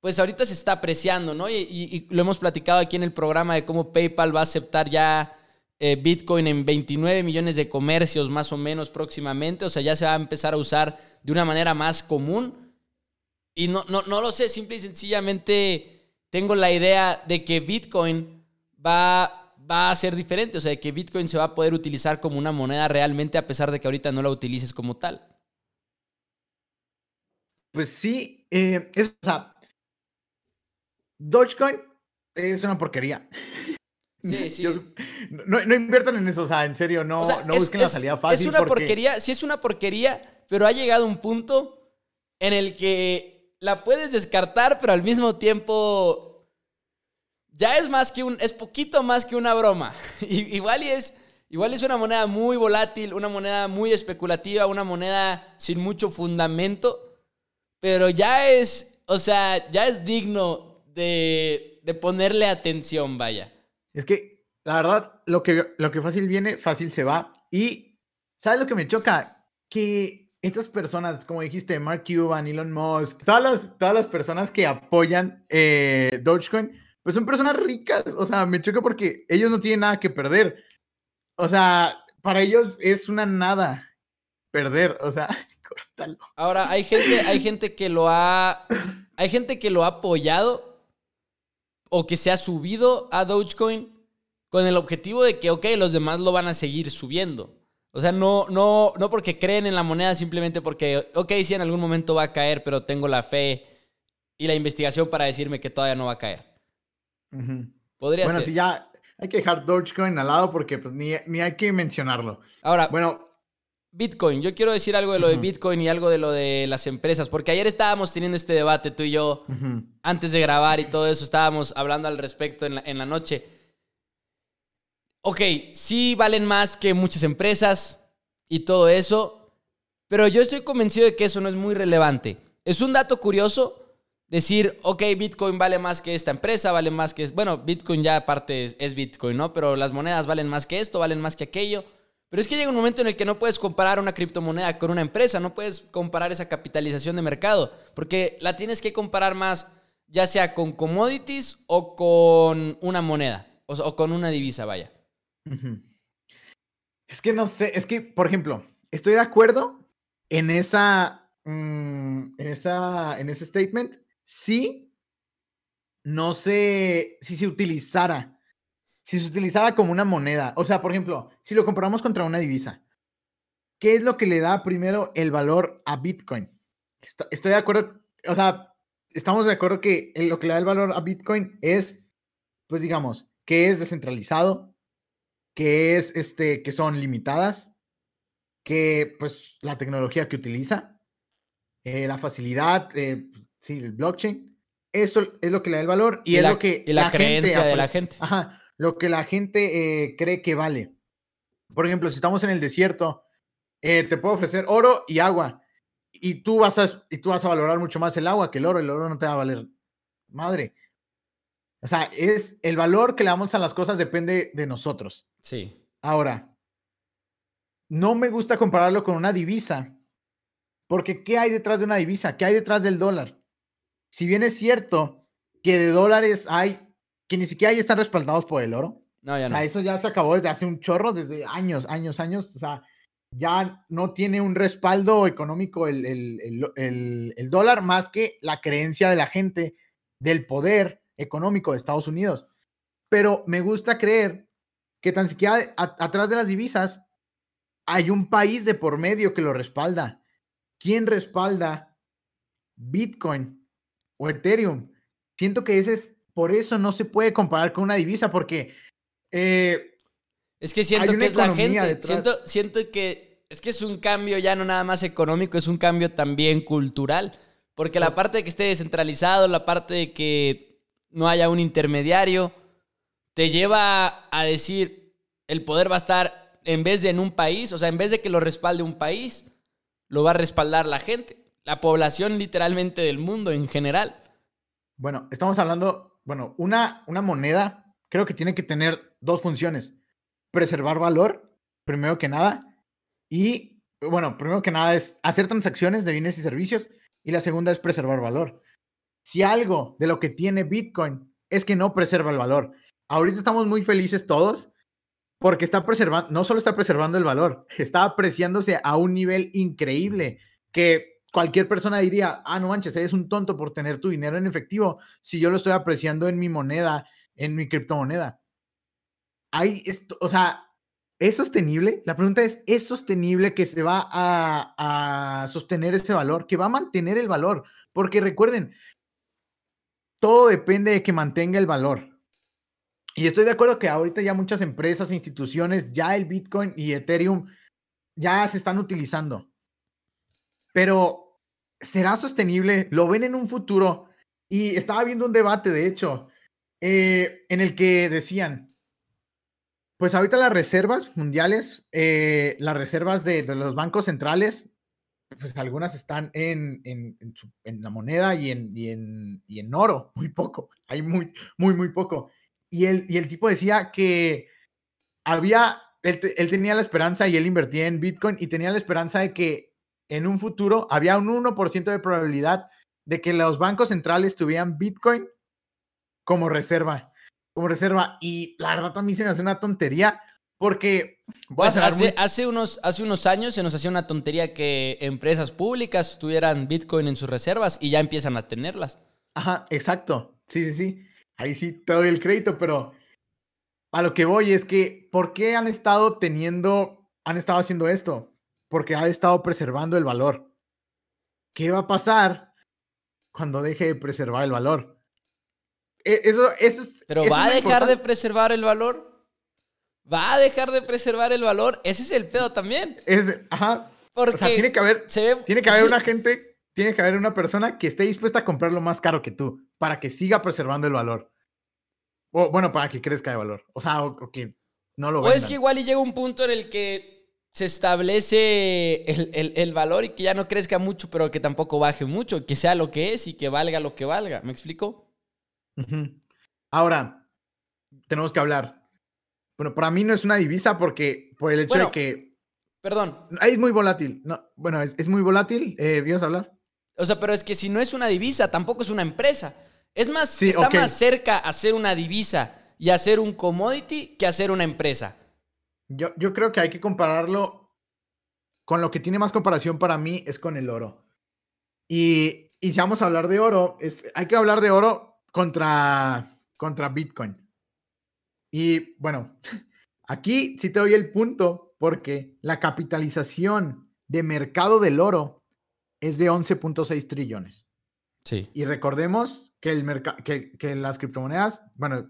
pues ahorita se está apreciando, ¿no? Y, lo hemos platicado aquí en el programa de cómo PayPal va a aceptar ya eh, Bitcoin en 29 millones de comercios más o menos próximamente, o sea, ya se va a empezar a usar de una manera más común. Y no, no, no lo sé, simple y sencillamente tengo la idea de que Bitcoin va, va a ser diferente, o sea, de que Bitcoin se va a poder utilizar como una moneda realmente a pesar de que ahorita no la utilices como tal. Pues sí, eh, es, o sea, Dogecoin es una porquería. Sí, sí. no, inviertan en eso, o sea, en serio, no, no busquen la salida fácil. Es una porquería, sí es una porquería, pero ha llegado un punto en el que la puedes descartar, pero al mismo tiempo ya es más que un, es poquito más que una broma. igual y es, igual es una moneda muy volátil, una moneda muy especulativa, una moneda sin mucho fundamento, pero ya es o sea, ya es digno de, de ponerle atención, vaya. Es que, la verdad, lo que, lo que fácil viene, fácil se va. Y, ¿sabes lo que me choca? Que estas personas, como dijiste, Mark Cuban, Elon Musk, todas las, todas las personas que apoyan eh, Dogecoin, pues son personas ricas. O sea, me choca porque ellos no tienen nada que perder. O sea, para ellos es una nada perder. O sea, córtalo. Ahora, hay gente, hay gente que lo ha. Hay gente que lo ha apoyado o que se ha subido a Dogecoin con el objetivo de que, ok, los demás lo van a seguir subiendo. O sea, no, no, no porque creen en la moneda, simplemente porque, ok, sí, en algún momento va a caer, pero tengo la fe y la investigación para decirme que todavía no va a caer. Podría bueno, ser. si ya hay que dejar Dogecoin al lado porque pues, ni, ni hay que mencionarlo. Ahora, Bueno, Bitcoin. Yo quiero decir algo de lo de. Bitcoin y algo de lo de las empresas, porque ayer estábamos teniendo este debate tú y yo, antes de grabar y todo eso, estábamos hablando al respecto en la, en la noche. Ok, sí valen más que muchas empresas y todo eso, pero yo estoy convencido de que eso no es muy relevante. Es un dato curioso decir, ok, Bitcoin vale más que esta empresa, vale más que... Bueno, Bitcoin ya aparte es, Bitcoin, ¿no? Pero las monedas valen más que esto, valen más que aquello. Pero es que llega un momento en el que no puedes comparar una criptomoneda con una empresa, no puedes comparar esa capitalización de mercado, porque la tienes que comparar más ya sea con commodities o con una moneda, o, o con una divisa, vaya. Es que no sé, es que, por ejemplo, estoy de acuerdo en esa, mm, en esa, en ese statement, si no sé, si se utilizara, si se utilizara como una moneda, o sea, por ejemplo, si lo comparamos contra una divisa, ¿qué es lo que le da primero el valor a Bitcoin? Esto- Estoy de acuerdo, o sea, estamos de acuerdo que lo que le da el valor a Bitcoin es, pues digamos, que es descentralizado, que es este, que son limitadas, que pues la tecnología que utiliza, eh, la facilidad, eh, sí, el blockchain, eso es lo que le da el valor y, Y es la- lo que y la creencia de la gente. Ajá, lo que la gente eh, cree que vale. Por ejemplo, si estamos en el desierto, eh, te puedo ofrecer oro y agua y tú vas a y tú vas a valorar mucho más el agua que el oro, el oro no te va a valer madre. O sea, es el valor que le damos a las cosas depende de nosotros. Sí. Ahora, no me gusta compararlo con una divisa, porque ¿qué hay detrás de una divisa? ¿Qué hay detrás del dólar? Si bien es cierto que de dólares hay que ni siquiera ya están respaldados por el oro, No, ya o no. sea, eso ya se acabó desde hace un chorro, desde años, años, años. O sea, ya no tiene un respaldo económico el, el- el- el- el dólar más que la creencia de la gente del poder económico de Estados Unidos. Pero me gusta creer que tan siquiera a- atrás de las divisas hay un país de por medio que lo respalda. ¿Quién respalda Bitcoin o Ethereum? Siento que ese es, por eso no se puede comparar con una divisa, porque eh, Es que siento que es la gente. detrás. Siento, siento que es que es un cambio ya no nada más económico, es un cambio también cultural. Porque la parte de que esté descentralizado, la parte de que no haya un intermediario, te lleva a decir el poder va a estar en vez de en un país, o sea, en vez de que lo respalde un país, lo va a respaldar la gente, la población literalmente del mundo en general. Bueno, estamos hablando, bueno, una, una moneda creo que tiene que tener dos funciones. Preservar valor, primero que nada, y, bueno, primero que nada es hacer transacciones de bienes y servicios, y la segunda es preservar valor. Si algo de lo que tiene Bitcoin es que no preserva el valor, ahorita estamos muy felices todos porque está preservando, no solo está preservando el valor, está apreciándose a un nivel increíble que cualquier persona diría, ah, no manches, eres un tonto por tener tu dinero en efectivo si yo lo estoy apreciando en mi moneda, en mi criptomoneda. Hay esto, o sea, ¿es sostenible? La pregunta es, ¿es sostenible que se va a, a sostener ese valor, que va a mantener el valor? Porque recuerden, todo depende de que mantenga el valor. Y estoy de acuerdo que ahorita ya muchas empresas, instituciones, ya el Bitcoin y Ethereum ya se están utilizando. Pero, ¿será sostenible? ¿Lo ven en un futuro? Y estaba viendo un debate, de hecho, eh, en el que decían, pues ahorita las reservas mundiales, eh, las reservas de, los bancos centrales, pues algunas están en, en, en, la moneda y en, y, y en oro, muy poco, hay muy, muy, muy poco. Y el, y el tipo decía que había, él, él, tenía la esperanza y él invertía en Bitcoin y tenía la esperanza de que en un futuro había un 1% de probabilidad de que los bancos centrales tuvieran Bitcoin como reserva, como reserva. Y la verdad también se me hace una tontería porque pues hace, hace, unos, hace unos años se nos hacía una tontería que empresas públicas tuvieran Bitcoin en sus reservas y ya empiezan a tenerlas. Ajá, exacto. Sí, sí, sí. Ahí sí te doy el crédito, pero a lo que voy es que, ¿por qué han estado teniendo, han estado haciendo esto? Porque ha estado preservando el valor. ¿Qué va a pasar cuando deje de preservar el valor? E, eso, eso es. Pero va a dejar de preservar el valor va a dejar de preservar el valor. Ese es el pedo también. Es, ajá. Porque o sea, tiene que haber, tiene que haber una gente, tiene que haber una persona que esté dispuesta a comprarlo más caro que tú para que siga preservando el valor. O bueno, para que crezca de valor. O sea, o, que no lo O es que igual y llega un punto en el que se establece el, valor y que ya no crezca mucho, pero que tampoco baje mucho, que sea lo que es y que valga lo que valga. ¿Me explico? Ahora, tenemos que hablar. Bueno, para mí no es una divisa porque por el hecho de que. Perdón. Es muy volátil. No, bueno, es, muy volátil. Eh, ¿Vienes a hablar? O sea, pero es que si no es una divisa, tampoco es una empresa. Es más, está más cerca a ser una divisa y a ser un commodity que a ser una empresa. Yo, yo creo que hay que compararlo con lo que tiene más comparación para mí es con el oro. Y, y si vamos a hablar de oro, es, hay que hablar de oro contra, contra Bitcoin. Y bueno, aquí sí te doy el punto porque la capitalización de mercado del oro es de 11.6 trillones. Sí. Y recordemos que, el que, que las criptomonedas, bueno,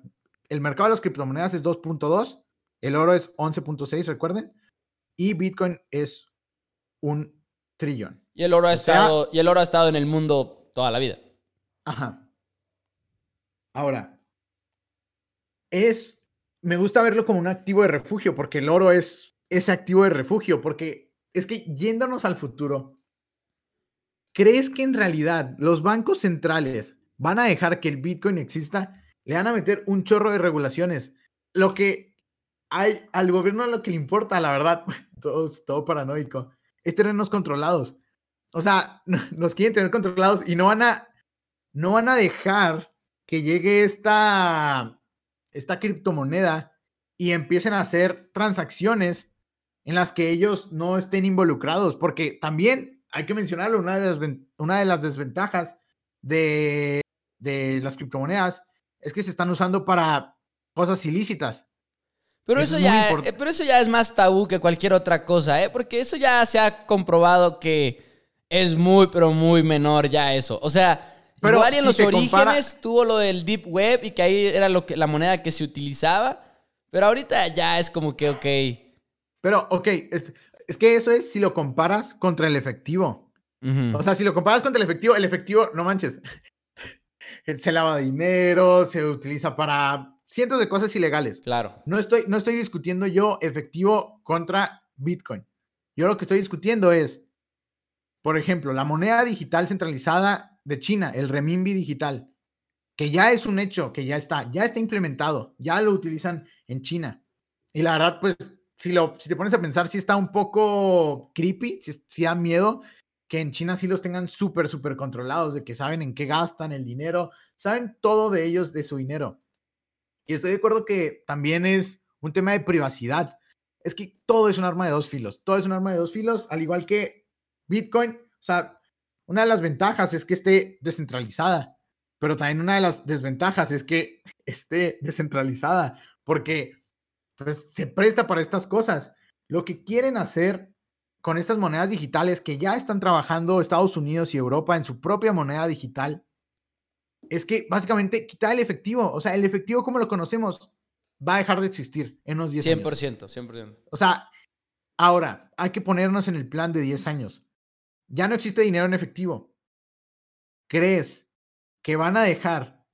el mercado de las criptomonedas es 2.2, el oro es 11.6, recuerden, y Bitcoin es un trillón. Y el oro ha estado y el oro ha estado en el mundo toda la vida. Ajá. Ahora, es me gusta verlo como un activo de refugio, porque el oro es ese activo de refugio, porque es que yéndonos al futuro, ¿crees que en realidad los bancos centrales van a dejar que el Bitcoin exista? Le van a meter un chorro de regulaciones. Lo que hay al gobierno lo que le importa, la verdad, todo, todo paranoico, es tenernos controlados. O sea, nos quieren tener controlados y no van a, no van a dejar que llegue esta esta criptomoneda y empiecen a hacer transacciones en las que ellos no estén involucrados, porque también hay que mencionarlo, una de las, una de las desventajas de, de las criptomonedas es que se están usando para cosas ilícitas. Pero eso, ya, eh, pero eso ya es más tabú que cualquier otra cosa, ¿eh? Porque eso ya se ha comprobado que es muy, pero muy menor ya eso. O sea, pero Igual en los orígenes tuvo lo del Deep Web y que ahí era lo que, la moneda que se utilizaba. Pero ahorita ya es como que, ok. Pero, ok, es, que eso es si lo comparas contra el efectivo. O sea, si lo comparas contra el efectivo, el efectivo, no manches, se lava dinero, se utiliza para cientos de cosas ilegales. Claro. No estoy, no estoy discutiendo yo efectivo contra Bitcoin. Yo lo que estoy discutiendo es, por ejemplo, la moneda digital centralizada de China, el renminbi digital, que ya es un hecho, que ya está, ya está implementado, ya lo utilizan en China. Y la verdad, pues, si, lo, si te pones a pensar, si está un poco creepy, si, da miedo que en China sí los tengan súper, súper controlados, de que saben en qué gastan el dinero, saben todo de ellos, de su dinero. Y estoy de acuerdo que también es un tema de privacidad. Es que todo es un arma de dos filos, todo es un arma de dos filos, al igual que Bitcoin. O sea, una de las ventajas es que esté descentralizada, pero también una de las desventajas es que esté descentralizada, porque pues, se presta para estas cosas. Lo que quieren hacer con estas monedas digitales que ya están trabajando Estados Unidos y Europa en su propia moneda digital, es que básicamente quitar el efectivo, o sea, el efectivo como lo conocemos va a dejar de existir en unos 10 años. 100%, 100%. O sea, ahora hay que ponernos en el plan de 10 años. Ya no existe dinero en efectivo. ¿Crees que van a dejar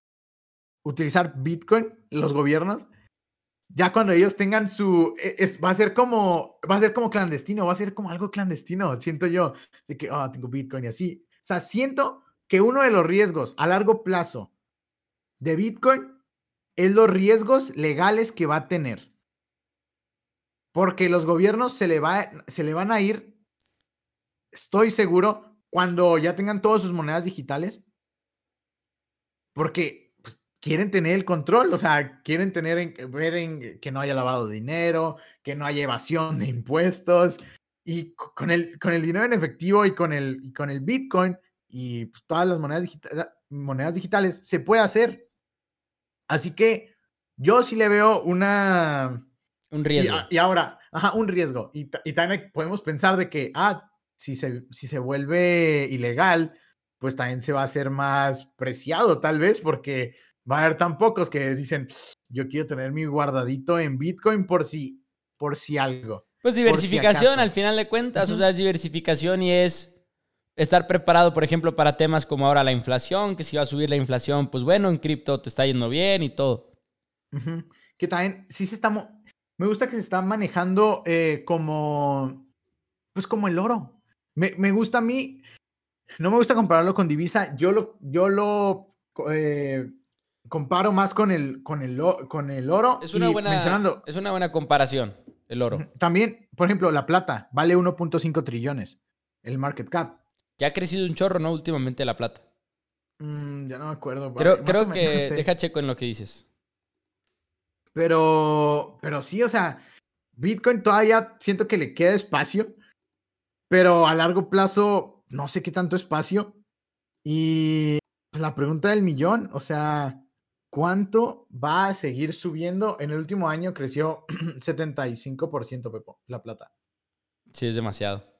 utilizar Bitcoin los gobiernos? ya cuando ellos tengan su, e, es, va a ser como, va a ser como clandestino, va a ser como algo clandestino, siento yo, de que, ah, tengo Bitcoin y así. O sea, siento que uno de los riesgos a largo plazo de Bitcoin es los riesgos legales que va a tener. Porque los gobiernos se le, va, se le van a ir, estoy seguro, cuando ya tengan todas sus monedas digitales. Porque pues, quieren tener el control, o sea, quieren tener en, ver en, que no haya lavado de dinero, que no haya evasión de impuestos. Y con el, con el dinero en efectivo y con el, con el Bitcoin y pues, todas las monedas, monedas digitales se puede hacer. Así que yo sí le veo una, un riesgo. Y, ahora, ajá, un riesgo. Y, también podemos pensar de que, ah, si se, si se vuelve ilegal, pues también se va a hacer más preciado, tal vez, porque va a haber tan pocos que dicen, yo quiero tener mi guardadito en Bitcoin por si, por si algo. Pues diversificación al final de cuentas, o sea, es diversificación y es estar preparado, por ejemplo, para temas como ahora la inflación, que si va a subir la inflación, pues bueno, en cripto te está yendo bien y todo. Que también, sí se está, me gusta que se está manejando eh, como, pues como el oro. Me, me, gusta a mí, no me gusta compararlo con divisa, yo lo, yo lo eh, comparo más con el, con el, con el oro. Es una, buena, es una buena comparación, el oro. También, por ejemplo, la plata vale 1.5 trillones, el market cap. Que ha crecido un chorro, ¿no? Últimamente la plata. Mm, ya no me acuerdo. Creo, creo que deja checo en lo que dices. Pero, pero sí, o sea, Bitcoin todavía siento que le queda espacio, pero a largo plazo no sé qué tanto espacio. Y pues, la pregunta del millón, o sea, ¿cuánto va a seguir subiendo? En el último año creció 75%, Pepo, la plata. Sí, es demasiado.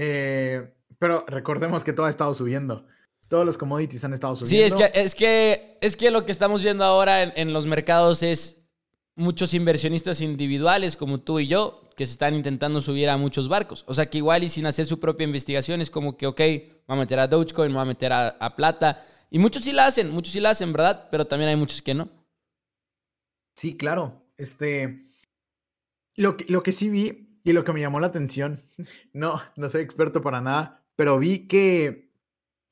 Eh, pero recordemos que todo ha estado subiendo. Todos los commodities han estado subiendo. Sí, es que, es que, es que lo que estamos viendo ahora en los mercados es muchos inversionistas individuales como tú y yo que se están intentando subir a muchos barcos. O sea que igual y sin hacer su propia investigación es como que, ok, va a meter a Dogecoin, va a meter a, plata. Y muchos sí la hacen, muchos sí la hacen, ¿verdad? Pero también hay muchos que no. Sí, claro. Este, lo que, lo que sí vi y lo que me llamó la atención, no, no soy experto para nada, pero vi que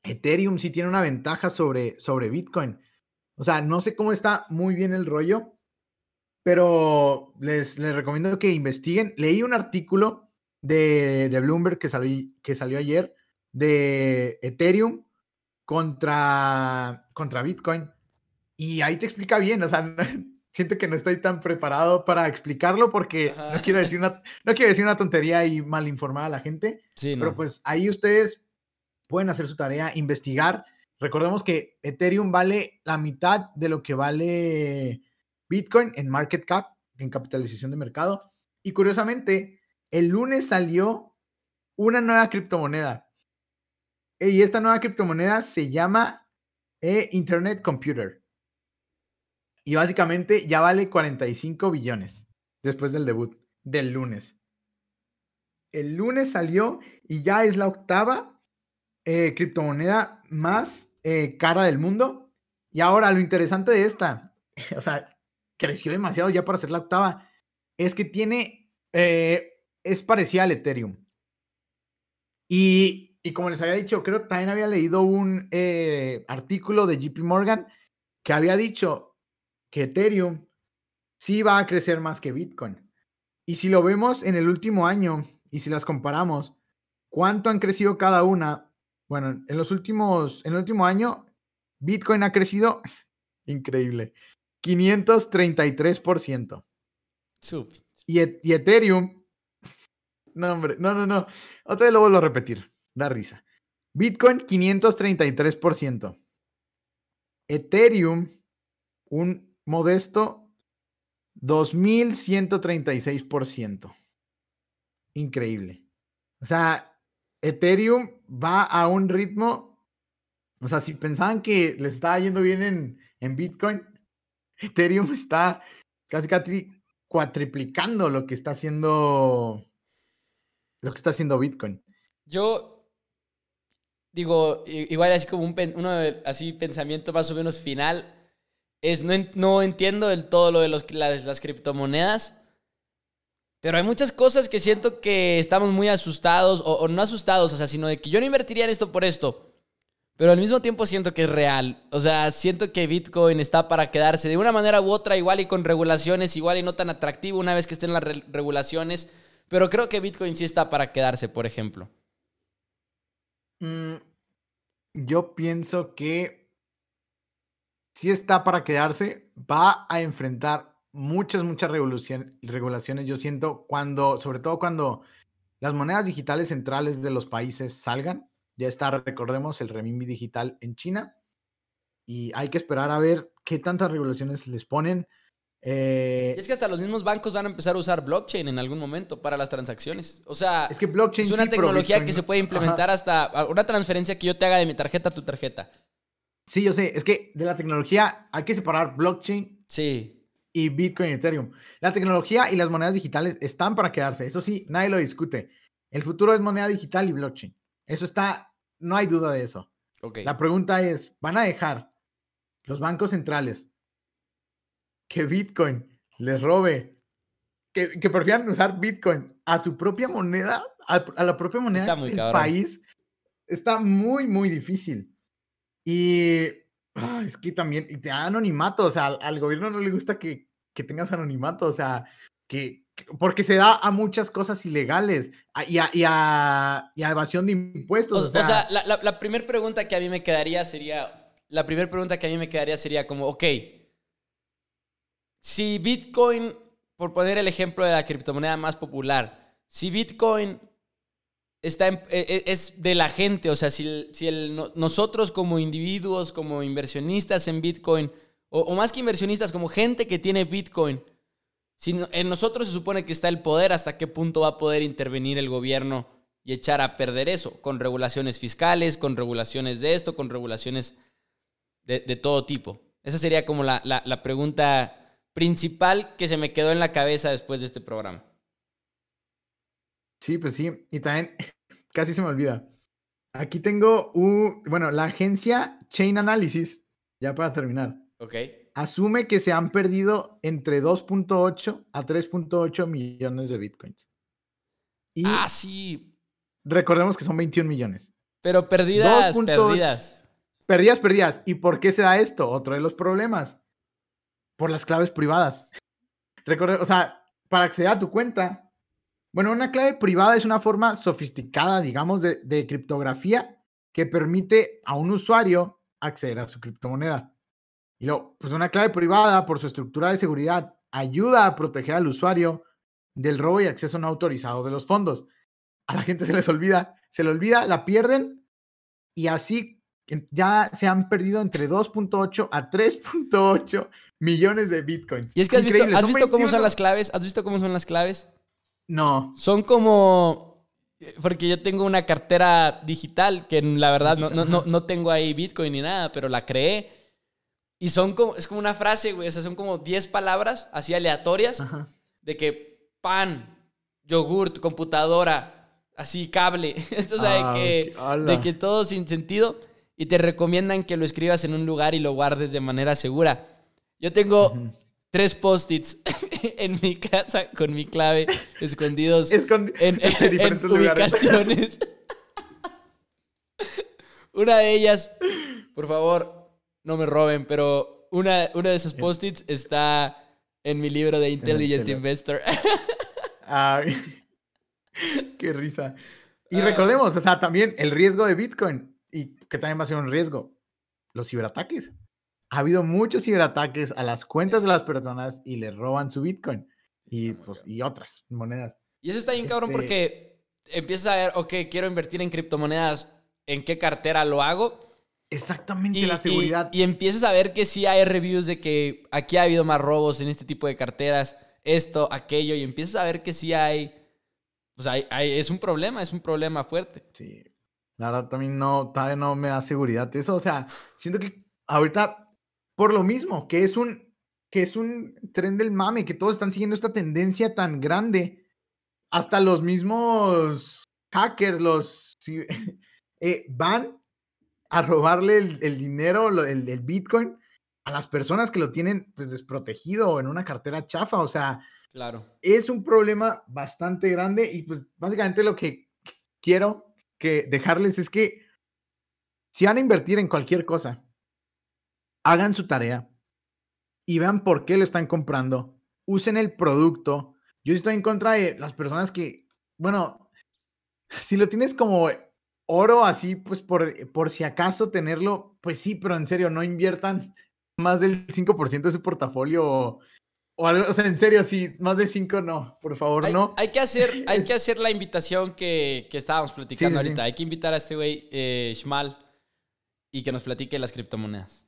Ethereum sí tiene una ventaja sobre, sobre Bitcoin. O sea, no sé cómo está muy bien el rollo, pero les, les recomiendo que investiguen. Leí un artículo de, de Bloomberg que, que salió ayer de Ethereum contra, contra Bitcoin. Y ahí te explica bien, o sea, siento que no estoy tan preparado para explicarlo porque no quiero, decir una, no quiero decir una tontería y mal informar a la gente. Sí, Pero pues ahí ustedes pueden hacer su tarea, investigar. Recordemos que Ethereum vale la mitad de lo que vale Bitcoin en market cap, en capitalización de mercado. Y curiosamente, el lunes salió una nueva criptomoneda. Y esta nueva criptomoneda se llama eh, Internet Computer. Y básicamente ya vale 45 billones después del debut del lunes. El lunes salió y ya es la octava eh, criptomoneda más eh, cara del mundo. Y ahora lo interesante de esta, o sea, creció demasiado ya para ser la octava, es que tiene, eh, es parecida al Ethereum. Y, y, como les había dicho, creo que también había leído un artículo de JP Morgan que había dicho que Ethereum sí va a crecer más que Bitcoin. Y si lo vemos en el último año y si las comparamos, ¿cuánto han crecido cada una? Bueno, en los últimos, en el último año, Bitcoin ha crecido increíble. 533%. Y, y Ethereum. No, hombre, no, no, no. Otra vez lo vuelvo a repetir. Da risa. Bitcoin, 533%. Ethereum, un modesto 2.136%. Increíble. O sea, Ethereum va a un ritmo. O sea, si pensaban que le estaba yendo bien en, en Bitcoin, Ethereum está casi casi cuatriplicando lo que está haciendo lo que está haciendo Bitcoin. Yo digo, igual así como un uno así pensamiento más o menos final. Es no, entiendo del todo lo de las criptomonedas. Pero hay muchas cosas que siento que estamos muy asustados, o, no asustados, o sea, sino de que yo no invertiría en esto por esto. Pero al mismo tiempo siento que es real. O sea, siento que Bitcoin está para quedarse de una manera u otra, igual y con regulaciones, igual y no tan atractivo una vez que estén las regulaciones. Pero creo que Bitcoin sí está para quedarse, por ejemplo. Mm, yo pienso que sí está para quedarse. Va a enfrentar muchas, muchas regulaciones. Yo siento cuando, sobre todo cuando las monedas digitales centrales de los países salgan. Ya está, recordemos, el renminbi digital en China. Y hay que esperar a ver qué tantas regulaciones les ponen. Eh, es que hasta los mismos bancos van a empezar a usar blockchain en algún momento para las transacciones. O sea, es que blockchain es una tecnología que se puede implementar hasta una transferencia que yo te haga de mi tarjeta a tu tarjeta. Sí, yo sé. Es que de la tecnología hay que separar blockchain sí. y Bitcoin y Ethereum. La tecnología y las monedas digitales están para quedarse. Eso sí, nadie lo discute. El futuro es moneda digital y blockchain. Eso está, no hay duda de eso. Okay. La pregunta es, ¿van a dejar los bancos centrales que Bitcoin les robe, que, que prefieran usar Bitcoin a su propia moneda, a, la propia moneda del país, está muy, muy difícil. Y es que también, y te da anonimato, o sea, al, gobierno no le gusta que, que tengas anonimato, o sea, que, porque se da a muchas cosas ilegales y a, y a, evasión de impuestos. O, sea, la, la, la primera pregunta que a mí me quedaría sería, la primera pregunta que a mí me quedaría sería como, ok, si Bitcoin, por poner el ejemplo de la criptomoneda más popular, si Bitcoin está e, e, es de la gente, o sea, si, si nosotros como individuos, como inversionistas en Bitcoin, o, más que inversionistas, como gente que tiene Bitcoin, si en nosotros se supone que está el poder, ¿hasta qué punto va a poder intervenir el gobierno y echar a perder eso? Con regulaciones fiscales, con regulaciones de esto, con regulaciones de, todo tipo. Esa sería como la, la pregunta principal que se me quedó en la cabeza después de este programa. Sí, pues sí. Y también, casi se me olvida. Aquí tengo un, bueno, la agencia Chain Analysis, ya para terminar. Ok. Asume que se han perdido entre 2.8 a 3.8 millones de bitcoins. Y ah, sí. Recordemos que son 21 millones. Pero perdidas, perdidas. Perdidas, perdidas. ¿Y por qué se da esto? Otro de los problemas por las claves privadas. Recuerda, o sea, para acceder a tu cuenta, bueno, una clave privada es una forma sofisticada, digamos, de, de criptografía que permite a un usuario acceder a su criptomoneda. Y luego, pues una clave privada, por su estructura de seguridad, ayuda a proteger al usuario del robo y acceso no autorizado de los fondos. A la gente se les olvida, se le olvida, la pierden y así ya se han perdido entre 2.8 a 3.8 millones de bitcoins. Y es que has visto, ¿has visto cómo son las claves. ¿Has visto cómo son las claves? No. Son como. Porque yo tengo una cartera digital que la verdad no, no, no, tengo ahí bitcoin ni nada, pero la creé. Y son como. Es como una frase, güey. O sea, son como 10 palabras así aleatorias. De que pan, yogurt, computadora, así cable. o sea, de, que, de que todo sin sentido y te recomiendan que lo escribas en un lugar y lo guardes de manera segura. Yo tengo tres post-its en mi casa con mi clave escondidos en, diferentes ubicaciones. una de ellas, por favor, no me roben, pero una, una de esos post-its está en mi libro de Intelligent Investor. qué risa. Y recordemos, o sea, también el riesgo de Bitcoin y que también va a ser un riesgo, los ciberataques. Ha habido muchos ciberataques a las cuentas de las personas y le roban su Bitcoin y, pues, y otras monedas. Y eso está bien cabrón este porque empiezas a ver, ok, quiero invertir en criptomonedas, ¿en qué cartera lo hago? Exactamente, la seguridad. Y, empiezas a ver que sí hay reviews de que aquí ha habido más robos en este tipo de carteras, esto, aquello, y empiezas a ver que sí hay, pues hay, es un problema, es un problema fuerte. Sí, la verdad también no, todavía no me da seguridad eso. O sea, siento que ahorita, por lo mismo, que es un, que es un tren del mame, que todos están siguiendo esta tendencia tan grande. Hasta los mismos hackers, los eh, van a robarle el, dinero, el, el, Bitcoin a las personas que lo tienen pues desprotegido o en una cartera chafa. O sea, claro. es un problema bastante grande y pues básicamente lo que quiero que dejarles es que si van a invertir en cualquier cosa, hagan su tarea y vean por qué lo están comprando. Usen el producto. Yo estoy en contra de las personas que, bueno, si lo tienes como oro así, pues por, por si acaso tenerlo, pues sí, pero en serio, no inviertan más del 5% de su portafolio o, algo, o sea, en serio, sí, más de 5 no, por favor, no. Hay que hacer, hay que hacer la invitación que, que estábamos platicando ahorita. Hay que invitar a este güey, eh, Shmal, y que nos platique las criptomonedas.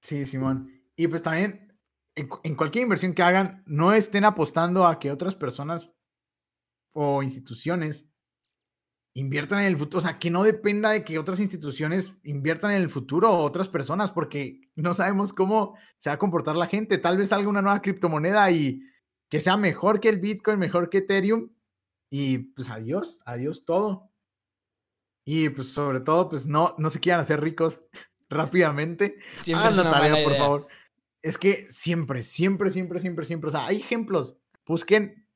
Sí, Simón. Y pues también, en, en cualquier inversión que hagan, no estén apostando a que otras personas o instituciones inviertan en el futuro, o sea, que no dependa de que otras instituciones inviertan en el futuro o otras personas, porque no sabemos cómo se va a comportar la gente. Tal vez salga una nueva criptomoneda y que sea mejor que el Bitcoin, mejor que Ethereum, y pues adiós, adiós todo. Y pues sobre todo, pues no, no se quieran hacer ricos rápidamente. Siempre Hagan la tarea, por favor. Es que siempre, siempre, siempre, siempre, siempre, o sea, hay ejemplos. Busquen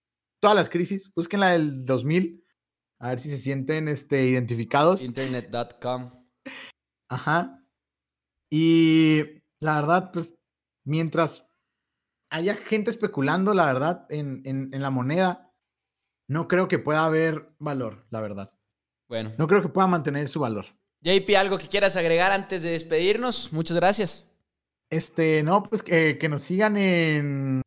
todas las crisis, busquen la del 2000 a ver si se sienten este, identificados. Internet.com. Ajá. Y la verdad, pues, mientras haya gente especulando, la verdad, en, en, en la moneda, no creo que pueda haber valor, la verdad. Bueno. No creo que pueda mantener su valor. JP, ¿algo que quieras agregar antes de despedirnos? Muchas gracias. Este, no, pues que, que nos sigan en,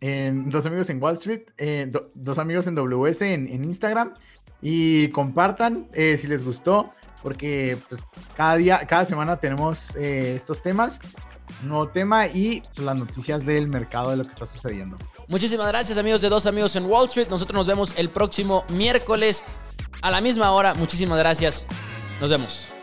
en Dos Amigos en Wall Street, eh, Dos Amigos en WS en, en Instagram y compartan eh, si les gustó, porque pues, cada día, cada semana tenemos eh, estos temas, nuevo tema y pues, las noticias del mercado de lo que está sucediendo. Muchísimas gracias amigos de Dos Amigos en Wall Street. Nosotros nos vemos el próximo miércoles a la misma hora. Muchísimas gracias. Nos vemos.